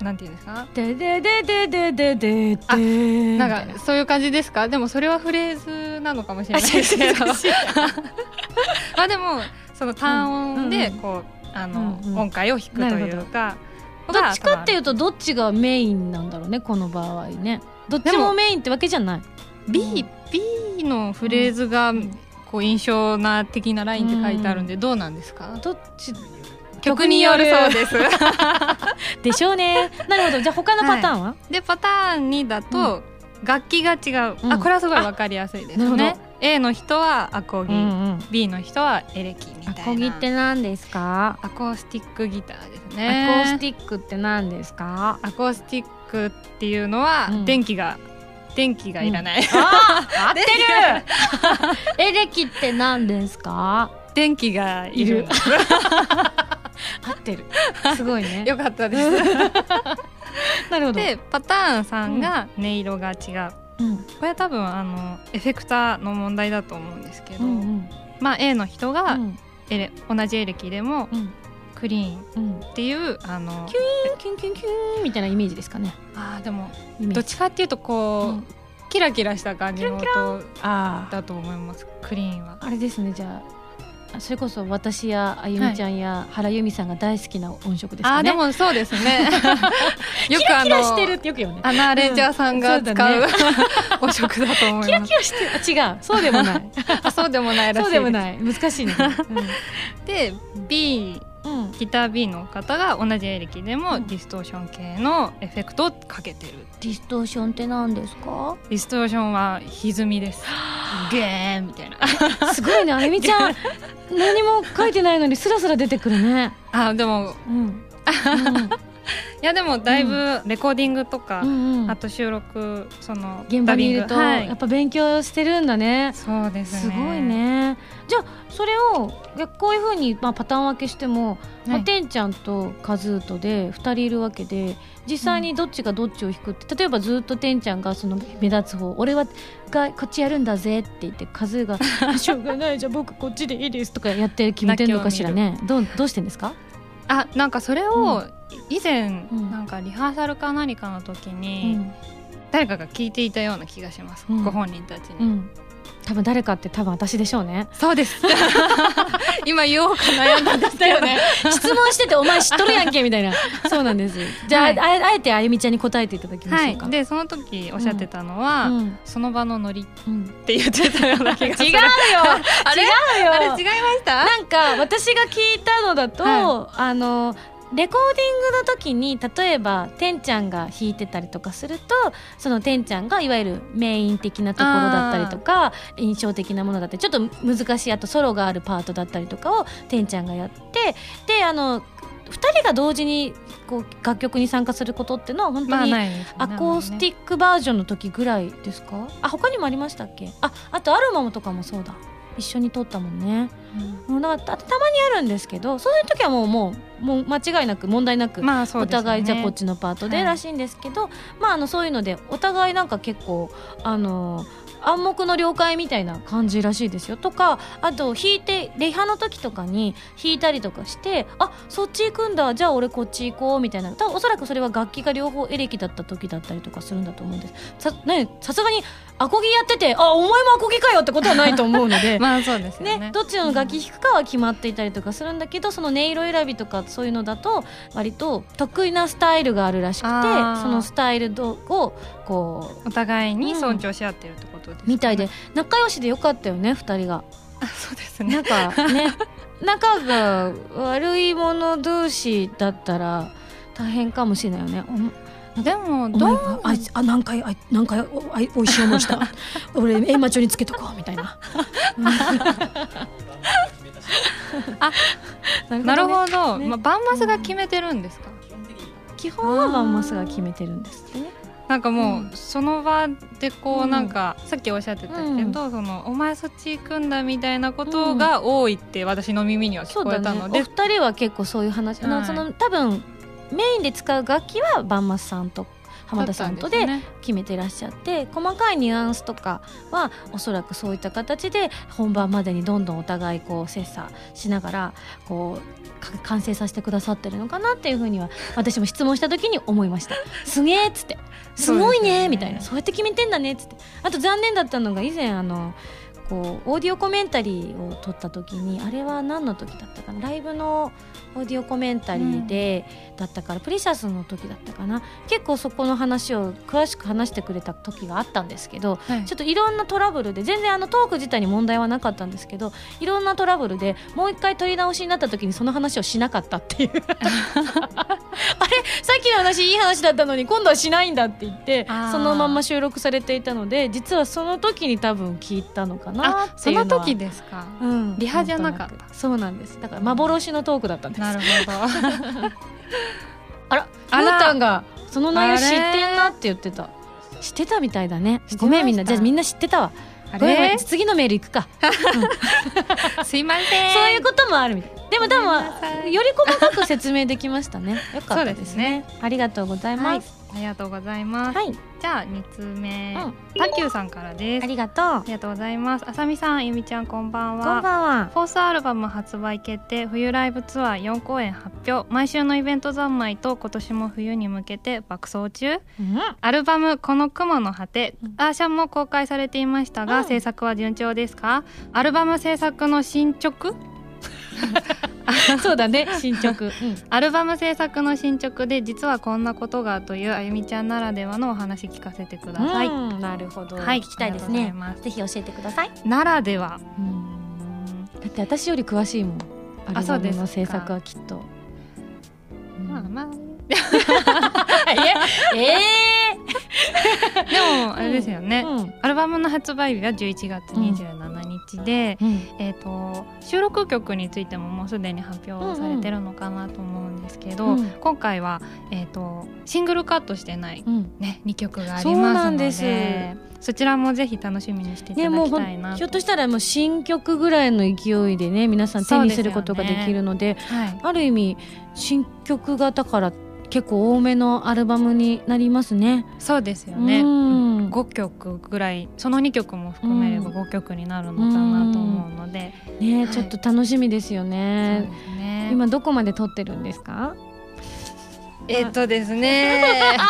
B: うなんていうんですか？
A: ででででででで
B: あ
A: で
B: なんかそういう感じですか？でもそれはフレーズなのかもしれないですけどまあでもその単音でこう、あの、音階を弾くというか
A: ど。っちかっていう
B: と
A: とどっちがメインなんだろうねこの場合ね。どっちもメインってわけじゃない。
B: B, B のフレーズが
A: ん
B: こう印象な的なラインって書いてあるんでどうなんですか、
A: どっち？
B: 曲によるそうです。
A: でしょうね。なるほど。じゃあ他のパターンは、
B: でパターン2だと、楽器が違う、
A: うん。
B: あこれはすごいわかりやすいですね。
A: ほ
B: A の人はアコギ、
A: うんうん、
B: B の人はエレキみたいな。
A: アコギって何ですか？
B: アコースティックギターです
A: ア
B: ね
A: コースティックって何ですか？
B: アコースティックっていうのは、
A: うん。
B: 電気が電気がいらない、
A: あー合ってる。*laughs* エレキって何ですか？
B: 電気がいる。*laughs*
A: 合ってる。すごいね。
B: よかったです。*laughs*
A: なるほど。
B: でパターン3が音色が違う、
A: うん。
B: これ多分あのエフェクターの問題だと思うんですけど、
A: うんうん。
B: まあ A の人
A: う
B: が
A: ん。
B: エレ、同じエレキでも
A: うん
B: クリーン。
A: うん。
B: っていうあの
A: キュキュンキュンキュンみたいなイメージですかね。
B: あーでもどっちかっていうとこう、
A: うん。
B: キラキラした感じの音
A: ああ
B: だと思いますクリーンは。
A: あれですねじゃあそれこそ私やあゆみちゃんや原由美さんが大好きな音色ですかね。
B: あーでもそうですね。*laughs* よくあのアナレンジャーさんが使う,、
A: うんね。*laughs*
B: 音色だと思
A: キラ
B: います。
A: キラしてる。あ違う。そうでもない。*laughs*
B: あそうでもないらしい
A: そうでもない。難しいね。
B: で B
A: うん、うん
B: ギター B の方が同じエレキでも
A: うん。
B: ディストーション系のエフェクトをかけてる。
A: ディストーションって何ですか？
B: ディストーションは歪みです。*gasps* ゲーンみたいな。
A: すごいねあゆみちゃん何も書いてないのにスラスラ出てくるね。
B: あでも
A: うん *laughs* *laughs*
B: いやでもだいぶレコーディングとか、
A: うんうん。うん
B: あと収録その
A: 現場にいると、
B: はい。
A: やっぱ勉強してるんだね。
B: そうですね。
A: すごいね。じゃあそれをこういうふうに、まあ、パターン分けしても、まあ、
B: はい
A: てんちゃんとカズーとで2人いるわけで実際にどっちがどっちを弾くって例えばずっとてんちゃんがその目立つ方俺はがこっちやるんだぜって言ってカズーが *laughs*「しょうがないじゃあ僕こっちでいいです」とかやって決めてんのかしらね。どうどうしてんですか？
B: あなんかそれを以前、
A: うん。
B: なんかリハーサルか何かの時
A: う
B: に、
A: ん、
B: 誰かが聞いていたような気がします、
A: うん。
B: ご本人たちに、
A: うん、多分誰かって多分私でしょうね。
B: そうです。*laughs* 今言おうか悩んだんですけどね。
A: 質問してて「お前知っとるやんけ」みたいな。そうなんです。じゃあ、
B: はい。
A: ああえてあゆみちゃんに答えていただきまし
B: は
A: ょうか、
B: い。でその時おっしゃってたのは、
A: うん。
B: その場のノリっ
A: うん
B: て言ってたような気がする。
A: 違うよ。*laughs*
B: あれ？
A: 違うよ。
B: あれ違いました？
A: なんか私が聞いたのだと、
B: は
A: あのレコーディングの時に例えばてんちゃんが弾いてたりとかするとそのてんちゃんがいわゆるメイン的なところだったりとか印象的なものだったりちょっと難しいあとソロがあるパートだったりとかをてんちゃんがやってであの2人が同時にこう楽曲に参加することっていうのは本当
B: まあ
A: にアコースティ
B: ッ
A: ックバージョンの時ぐらいですか？あ他にもありましたっけ？ああとアルバムとかもそうだ一緒に撮ったもんね。もうだからたたまにあるんですけどそういう時はもうもうもう間違いなく問題なく、
B: まあそう
A: お互いじゃあこっちのパートで
B: はい。
A: らしいんですけど、まああのそういうのでお互いなんか結構あの暗黙の了解みたいな感じらしいですよ。とかあと弾いてレハの時とかに弾いたりとかしてあそっち行くんだ。じゃあ俺こっち行こうみたいな。多分おそらくそれは楽器が両方エレキだった時だったりとかするんだと思うんです。さ,、ね、さすがにアコギやっててあお前もアコギかよってことはないと思うので。*laughs*
B: まあそうですよね。
A: ね、どっちの楽器弾くかは決まっていたりとかするんだけどその音色選びとかそういうのだと割と得意なスタイルがあるらしくてそのスタイルをこう
B: お互いに尊重し合ってるってことですか？ね
A: みたいで仲良しでよかったよね2人が。
B: あそうですね。
A: なんかね *laughs* 仲が悪い者同士だったら大変かもしれないよね。お
B: でも
A: お
B: どう？
A: あいつあ何回あい何回おあいおいしい思いした？*laughs* 俺閻魔帳につけとこうみたいな。*laughs*
B: あなるほど、
A: ね。
B: まあ、バンマスが決めてるんですか、
A: 基本はバンマスが決めてるんですね。
B: なんかもう、
A: うん。
B: その場でこう、
A: うん
B: なん。かさっきおっしゃってたけど、そのお前そっち行くんだみたいなことが多いって私の耳には聞こえ
A: そうだね。お
B: たので、
A: 二人は結構そういう話、
B: はい。
A: その多分メインで使う楽器はバンマスさんと浜田さんとで決めてらっしゃって細かいニュアンスとかはおそらくそういった形で本番までにどんどんお互いこう切磋しながらこうか完成させてくださってるのかなっていうふうには私も質問した時に思いました。*laughs* すげえっつって。すごいねみたいな。そうやって決めてんだねっつって。あと残念だったのが以前あのこうオーディオコメンタリーを撮った時にあれは何の時だったかな？ライブのオーディオコメンタリーで、だったからプリシャスの時だったかな。結構そこの話を詳しく話してくれた時があったんですけど、
B: はい。
A: ちょっといろんなトラブルで全然あのトーク自体に問題はなかったんですけどいろんなトラブルでもう一回撮り直しになった時にその話をしなかったっていう。*laughs* あれ？さっきの話いい話だったのに今度はしないんだって言ってそのまんま収録されていたので実はその時に多分聞いたのかな
B: あ
A: っていうのは。
B: その時ですか？
A: うん、
B: リハじゃなかった。
A: そうなんです。だから幻のトークだったんです
B: なるほど。
A: あら
B: あら。
A: ふーたんがその内容知ってんなって言ってた。知ってたみたいだね。ごめんみんな。じゃあみんな知ってたわ。
B: あ
A: ごめん次のメール行くか。*laughs*
B: すいません。
A: そういうこともあるみたい。でも多分より細かく説明できましたね。よかったですね。
B: ね。
A: ありがとうござい
B: はい。
A: ます
B: ありがとうございます、
A: はい、
B: じゃあ2通目、
A: うん。
B: たきゅうさんからです。
A: ありがとう。
B: ありがとうございます。あさみさんゆみちゃんこんばんは。
A: こんばんは。
B: フォースアルバム発売決定。冬ライブツアー4公演発表。毎週のイベント三昧と今年も冬に向けて爆走中。
A: うん。
B: アルバム「この雲の果て。
A: うん」
B: アーシャンも公開されていましたが、
A: うん。
B: 制作は順調ですか？アルバム制作の進捗？*laughs* *laughs*
A: そうだね *laughs* 進捗、うん。
B: アルバム制作の進捗で実はこんなことがというあゆみちゃんならではのお話聞かせてください、
A: うんなるほど、
B: はい
A: 聞きたいですね。ぜひ教えてください。
B: ならでは。
A: だって私より詳しいもん。アルバムの制作はきっと、うん。
B: まあまあ *laughs*
A: ええ
B: でもあれですよね、
A: うん
B: アルバムの発売日は11月27日で、
A: うん。
B: えー、と収録曲についてももうすでに発表されてるのかなと思うんですけど、
A: うん。
B: 今回は、えー、とシングルカットしてない、
A: うん。
B: ね、2曲がありますのでそちらもぜひ楽しみにしていただきたいなと、
A: ひょっとしたらもう新曲ぐらいの勢いでね皆さん手にすることができるので
B: はい、
A: ある意味新曲がだから結構多めのアルバムになりますね。
B: そうですよね、
A: うん。
B: 5曲ぐらいその2曲も含めれば
A: うん。
B: 5曲になるのかなと思うので、
A: ね、
B: はい
A: ちょっと楽しみですよね。
B: ね。
A: 今どこまで撮ってるんですか？
B: えっとですね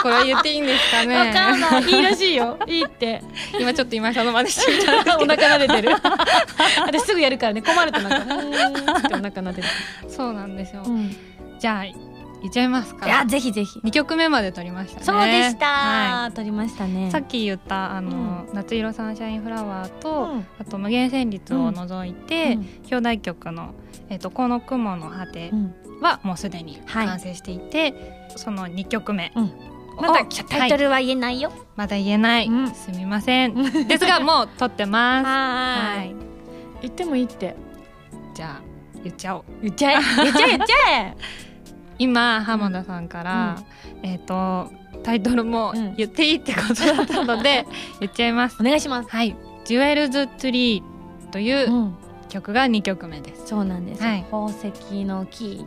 B: これ言っていいんですかね
A: わかんない。いいらしいよ。いいって。
B: 今ちょっと今井さんの真似してみた
A: お腹撫でてる。私すぐやるからね。困るとなんかお腹撫でる。
B: そうなんですよ、
A: うん
B: じゃあ言っちゃいますか
A: いやぜひぜひ。
B: 2曲目まで撮りましたね
A: そうでした、
B: は
A: 撮りましたね。
B: い、さっき言ったあの、夏色サンシャインフラワーと、
A: うん
B: あと無限旋律を除いて、
A: うん
B: 表題曲の「えっとこの雲の果て
A: うん
B: はもうすでに
A: はい。
B: 完成していて、その2曲目、
A: うん。
B: を
A: まだ
B: はい。
A: タイトルは言えないよ。
B: まだ言えない、
A: うん。
B: すみません。ですがもう撮ってます。
A: は
B: はい。
A: 言ってもいいって。
B: じゃあ言っちゃおう。
A: 言っちゃえ。言っちゃえ言っちゃえ。*laughs*
B: 今浜田さんから、えっ、とタイトルも
A: うん
B: 言っていいってことだったので、言っちゃいます。
A: お願いします。
B: はい「ジュエルズ・トゥリー」という
A: うん。
B: 曲が2曲目です、
A: そうなんです。
B: はい
A: 宝石の木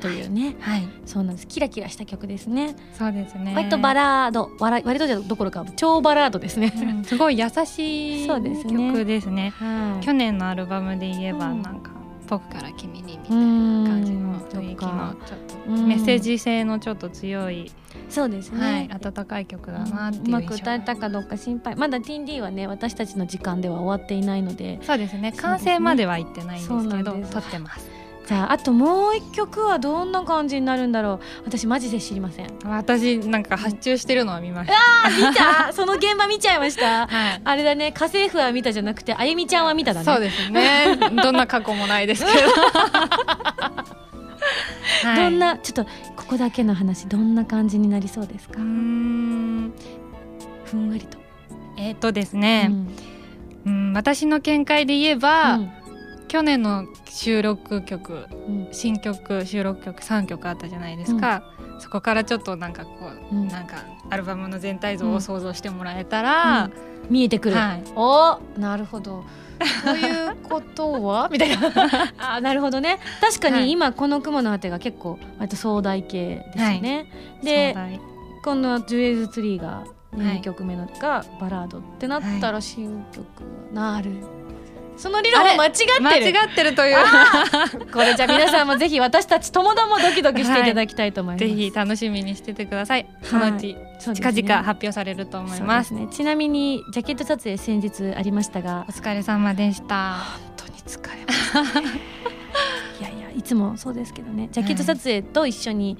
A: というね。
B: はい
A: そうなんです。キラキラした曲ですね。
B: そうですね
A: 割とバラード、割割とじゃどころか超バラードですね。
B: うんすごい優しい
A: そうですね
B: 曲ですね
A: はい
B: 去年のアルバムで言えば、
A: うん
B: なんか「僕から君に」みた
A: う
B: い
A: ん
B: な感じの雰囲気のちょっと
A: うん
B: メッセージ性のちょっと強い、
A: そうですね。
B: はい、温かい曲だなっていうう
A: まく歌えたかどうか心配。まだ TD はね私たちの時間では終わっていないので。
B: そうですね。完成までは行ってないんですけど
A: す。
B: 撮ってます
A: じゃああともう一曲はどんな感じになるんだろう。私マジで知りません。
B: 私なんか発注してるのは見ました、
A: あ見た？*laughs* その現場見ちゃいました？
B: はい。
A: あれだね。家政婦は見たじゃなくてあゆみちゃんは見ただね。
B: そうですね。*laughs* どんな過去もないですけど、*laughs* はい。
A: どんなちょっとここだけの話どんな感じになりそうですか？ふんわりと。
B: えっ、とですね、
A: うん。
B: うん私の見解で言えば、
A: うん
B: 去年の収録曲
A: うん。
B: 新曲収録曲3曲あったじゃないですか、そこからちょっとなんかこう、
A: うん。
B: なんかアルバムの全体像を想像してもらえたら、
A: 見えてくる、
B: はい。
A: おなるほど。ということは？*laughs* みたいな。*laughs* あなるほどね。確か
B: はい。
A: に今この「雲の果て」が結構割と壮大系ですよね、で
B: 壮大。
A: この「ジュエルズ・ツリー」が
B: はい。
A: 2曲目のがバラードってなったら新曲なる、その理論は間違ってる。
B: 間違ってるという。*laughs*
A: これじゃあ皆さんもぜひ私たちともどもドキドキしていただきたいと思います、
B: ぜひ楽しみにしててください。そのうち
A: そうですね。
B: 近々発表されると思います。
A: そうですね。ちなみにジャケット撮影先日ありましたが。
B: お疲れ様でした。
A: 本当に疲れましたね。いやいやいつもそうですけどね。ジャケット撮影と一緒に、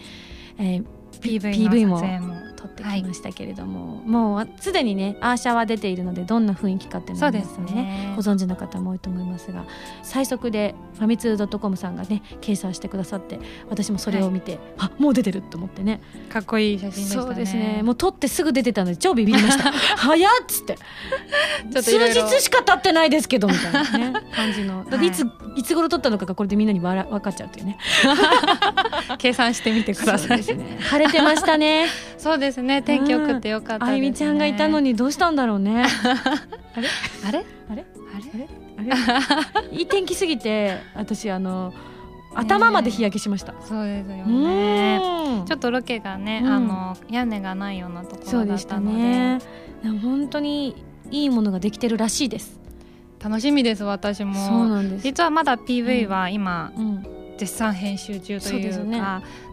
A: えー
B: PV の撮影も
A: 撮ってきましたけれども、もうすでにねアーシャは出ているのでどんな雰囲気かっていうの
B: そうです
A: ね。
B: ね
A: ご存知の方も多いと思いますが最速でファミツー .com さんがね掲載してくださって私もそれを見て、あもう出てると思ってね。
B: かっこいい写真でしたね。
A: そうですね。もう撮ってすぐ出てたので超ビビりました。*laughs* 早っつって。
B: ちょっと
A: 数日しか経ってないですけどみたいなね *laughs* 感じの。だっていつ、、
B: はい
A: つ頃撮ったのかがこれでみんなにわら分かっちゃうというね。*laughs*
B: 計算してみてください。
A: ね。晴れてましたね。
B: そうですね。天気良くてよかったです、ね。
A: あゆみちゃんがいたのにどうしたんだろうね。*laughs*
B: あれ？
A: あれ？
B: あれ？
A: あれ？いい天気すぎて私あの頭まで日焼けしました、
B: そうですよ
A: う
B: ねちょっとロケがね、
A: うん。
B: あの屋根がないようなところだ
A: そうで。した
B: ったので
A: ね。でも本当にいいものができてるらしいです。
B: 楽しみです私
A: そう
B: も
A: なんです。
B: 実はまだ PV は今、
A: うん
B: 絶賛編集中というか
A: ね。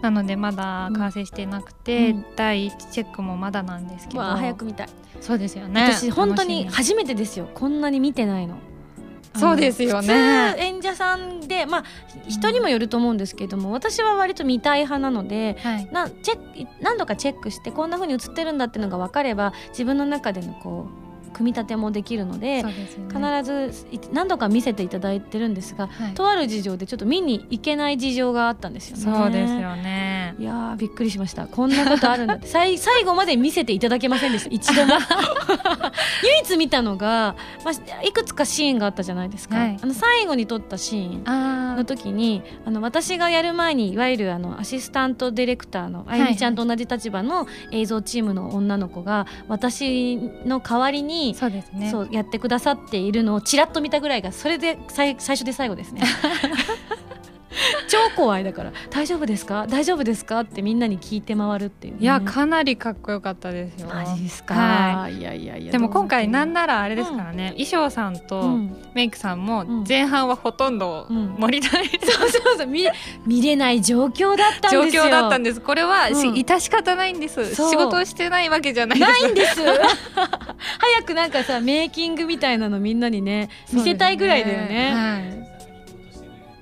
B: なのでまだ完成してなくて、
A: うん。
B: 第一チェックもまだなんですけど。
A: 早く見たい。
B: そうですよね。
A: 私本当に初めてですよ。こんなに見てないの。
B: みそうですよね。
A: 演者さんでまあ人にもよると思うんですけども私は割と見たい派なので
B: はい。
A: なチェック何度かチェックしてこんな風に映ってるんだっていうのが分かれば自分の中でのこう組み立てもできるので
B: ね。
A: 必ずい何度か見せていただいてるんですが、
B: はい。
A: とある事情でちょっと見に行けない事情があったんですよね。
B: そうですよね。
A: いやーびっくりしました。こんなことあるんだ *laughs* 最最後まで見せていただけませんでした。一度も。*laughs* 唯一見たのが、まあ、いくつかシーンがあったじゃないですか、
B: はい。
A: あの最後に撮ったシーン
B: あ
A: の時にあの私がやる前にいわゆるあのアシスタントディレクターのあゆみちゃんと同じ立場の映像チームの女の子が私の代わりに
B: そうですね。
A: そうやってくださっているのをちらっと見たぐらいがそれで最最初で最後ですね *laughs* *laughs* 超怖いだから「大丈夫ですか？大丈夫ですか?」ってみんなに聞いて回るっていう、ね、
B: いやかなりかっこよかったですよ。
A: マジですか、、
B: はい。
A: やいやいや
B: でも今回なん
A: な
B: ならあれですからね、衣装さんと
A: うん。
B: メイクさんも
A: うん。
B: 前半はほとんど
A: うん。
B: 盛りだい *laughs*
A: そうそうそう。見れ見れない状況だったん
B: 状
A: ですよ。
B: 況だったんです。これはし
A: うん。
B: 致し方ないんです。仕事をしてないわけじゃないです。
A: ないんです。*laughs* 早くなんかさメイキングみたいなのみんなにね見せたいぐらいだよね。
B: はい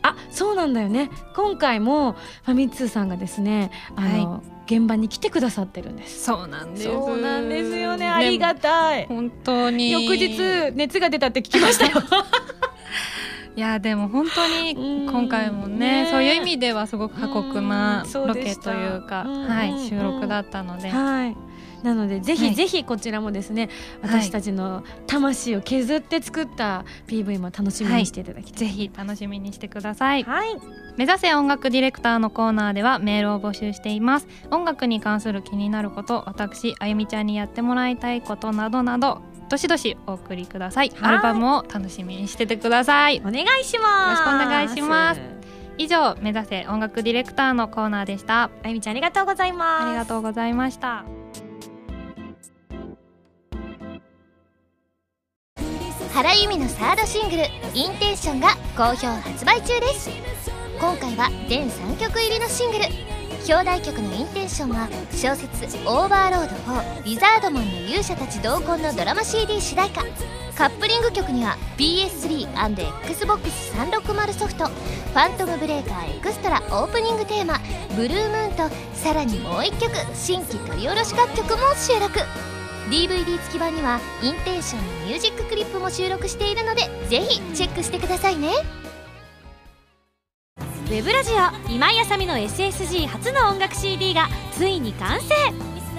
A: あそうなんだよね。今回もファミ通さんがですねあの、現場に来てくださってるんです。
B: そうなんです。
A: そうなんですよね。ありがたい。
B: 本当に。
A: 翌日熱が出たって聞きましたよ。*laughs*
B: いやでも本当に
A: うん。
B: 今回も
A: ね
B: ね。そういう意味ではすごく過酷なロケというか、
A: うん。
B: はい、収録だったので、
A: はいなのでぜひ、
B: はい。
A: ぜひこちらもですね
B: はい。
A: 私たちの魂を削って作った PV も楽しみにしていただきたい、
B: ぜひ楽しみにしてください。
A: はい、
B: 目指せ音楽ディレクターのコーナーではメールを募集しています。音楽に関する気になること私あゆみちゃんにやってもらいたいことなどなどどしどしお送りください。
A: はい。
B: アルバムを楽しみにしててください。
A: お願いします。
B: よろしくお願いします。以上目指せ音楽ディレクターのコーナーでした。
A: あゆみちゃんありがとうございます。
B: ありがとうございました
C: 原由美のサードシングル「インテンション」が好評発売中です。今回は全3曲入りのシングル。表題曲の「Intention」は小説「オーバーロード4リザードマンの勇者たち同梱」のドラマ CD 主題歌。カップリング曲には PS3&XBOX360 ソフト「ファントムブレーカーエクストラ」オープニングテーマ「Blue Moon」とさらにもう1曲新規録り下ろし楽曲も収録。DVD 付き版には Intention のミュージッククリップも収録しているのでぜひチェックしてくださいね。
A: ウェブラジオ今井あさみの SSG 初の音楽 CD がついに完成。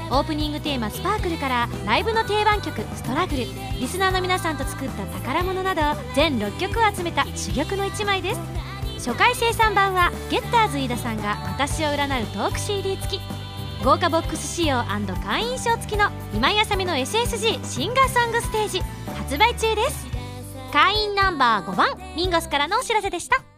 A: オープニングテーマ「スパークルからライブの定番曲「ストラグル」リスナーの皆さんと作った宝物など全6曲を集めた珠玉の一枚です。初回生産版はゲッターズ飯田さんが私を占うトーク CD 付き。豪華ボックス仕様会員証付きの今井あさみの SSG シンガーソングステージ発売中です。会員ナンバー5番ミンゴスからのお知らせでした。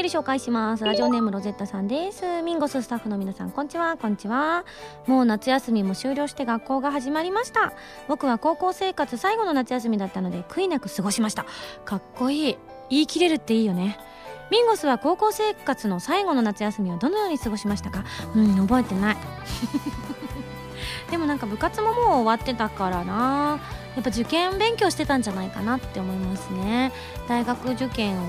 A: メール紹介します。ラジオネームロゼッタさんです。ミンゴススタッフの皆さんこんにちは。こんにちは。もう夏休みも終了して学校が始まりました。僕は高校生活最後の夏休みだったので悔いなく過ごしました。かっこいい。言い切れるっていいよね。ミンゴスは高校生活の最後の夏休みはどのように過ごしましたか？うん覚えてない。*laughs* でもなんか部活ももう終わってたからな。やっぱ受験勉強してたんじゃないかなって思いますね。大学受験を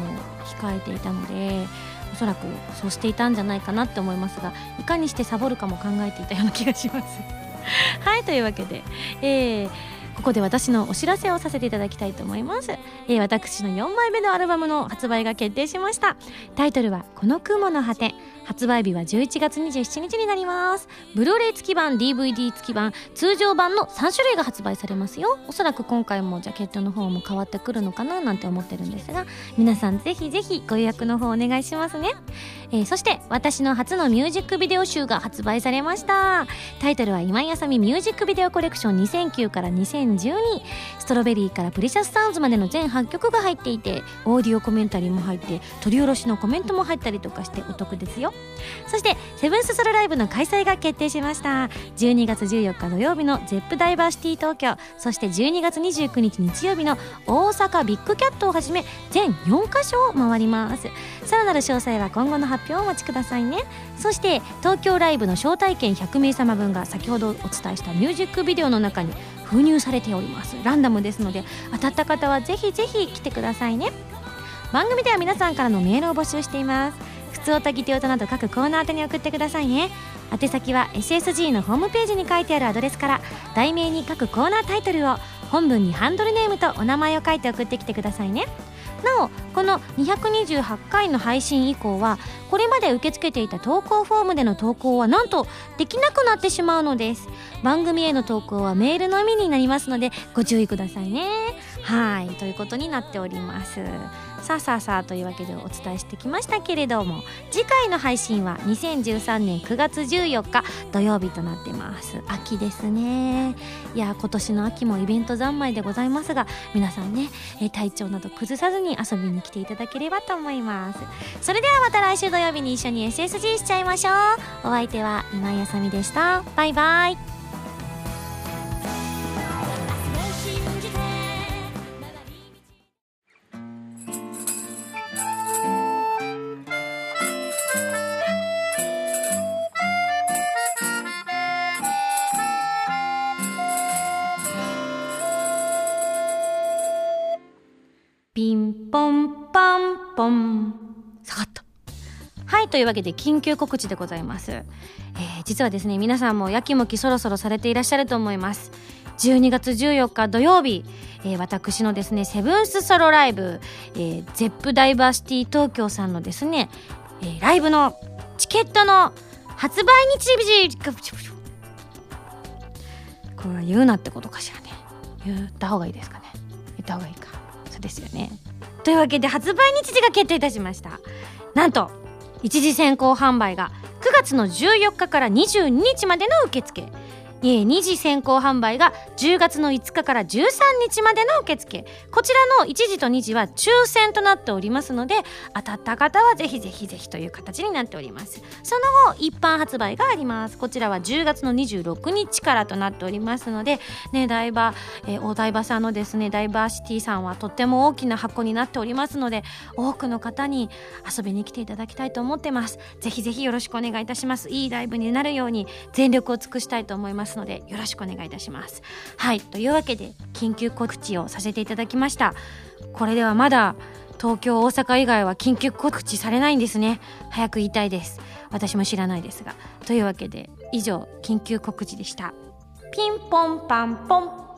A: 控えていたのでおそらくそうしていたんじゃないかなって思いますがいかにしてサボるかも考えていたような気がします。*laughs* はいというわけで、えー、ここで私のお知らせをさせていただきたいと思います、えー、私の4枚目のアルバムの発売が決定しました。タイトルは「この雲の果て」発売日は11月27日になります。ブルーレイ付き版 DVD 付き版通常版の3種類が発売されますよ。おそらく今回もジャケットの方も変わってくるのかななんて思ってるんですが皆さんぜひぜひご予約の方お願いしますね、えー、そして私の初のミュージックビデオ集が発売されました。タイトルは今井あさみミュージックビデオコレクション2009から2012ストロベリーからプレシャスサウンズまでの全8曲が入っていてオーディオコメンタリーも入って取り下ろしのコメントも入ったりとかしてお得ですよ。そしてセブンスソロライブの開催が決定しました。12月14日土曜日の ZEP ダイバーシティ東京。そして12月29日日曜日の大阪ビッグキャットをはじめ全4カ所を回ります。さらなる詳細は今後の発表をお待ちくださいね。そして東京ライブの招待券100名様分が先ほどお伝えしたミュージックビデオの中に封入されております。ランダムですので当たった方はぜひぜひ来てくださいね。番組では皆さんからのメールを募集しています。普通おたぎて音など各コーナー宛てに送ってくださいね。宛先は SSG のホームページに書いてあるアドレスから題名に各コーナータイトルを本文にハンドルネームとお名前を書いて送ってきてくださいね。なおこの228回の配信以降はこれまで受け付けていた投稿フォームでの投稿はなんとできなくなってしまうのです。番組への投稿はメールのみになりますのでご注意くださいね。はいということになっております。さあさあさあというわけでお伝えしてきましたけれども次回の配信は2013年9月14日土曜日となってます。秋ですね。いや今年の秋もイベント三昧でございますが皆さんね体調など崩さずに遊びに来ていただければと思います。それではまた来週土曜日に一緒に SSG しちゃいましょう。お相手は今井あさみでした。バイバイ。いというわけで緊急告知でございます、えー、実はですね皆さんもやきもきそろそろされていらっしゃると思います。12月14日土曜日、えー、私のですねセブンスソロライブ、えー、ゼップダイバーシティ東京さんのですね、えー、ライブのチケットの発売日これは言うなってことかしらね。言った方がいいですかね。言った方がいいか。そうですよね。というわけで発売日時が決定いたしました。なんと一次先行販売が9月の14日から22日までの受付。2次先行販売が10月の5日から13日までの受付。こちらの1次と2次は抽選となっておりますので当たった方はぜひぜひぜひという形になっております。その後一般発売があります。こちらは10月の26日からとなっておりますのでねダイバー、えー、お台場さんのですねダイバーシティさんはとっても大きな箱になっておりますので多くの方に遊びに来ていただきたいと思ってます。ぜひぜひよろしくお願いいたします。いいライブになるように全力を尽くしたいと思います。ますのでよろしくお願いいたします。はい。というわけで緊急告知をさせていただきました。これではまだ東京大阪以外は緊急告知されないんですね。早く言いたいです。私も知らないですが。というわけで以上緊急告知でした。ピンポンパンポン。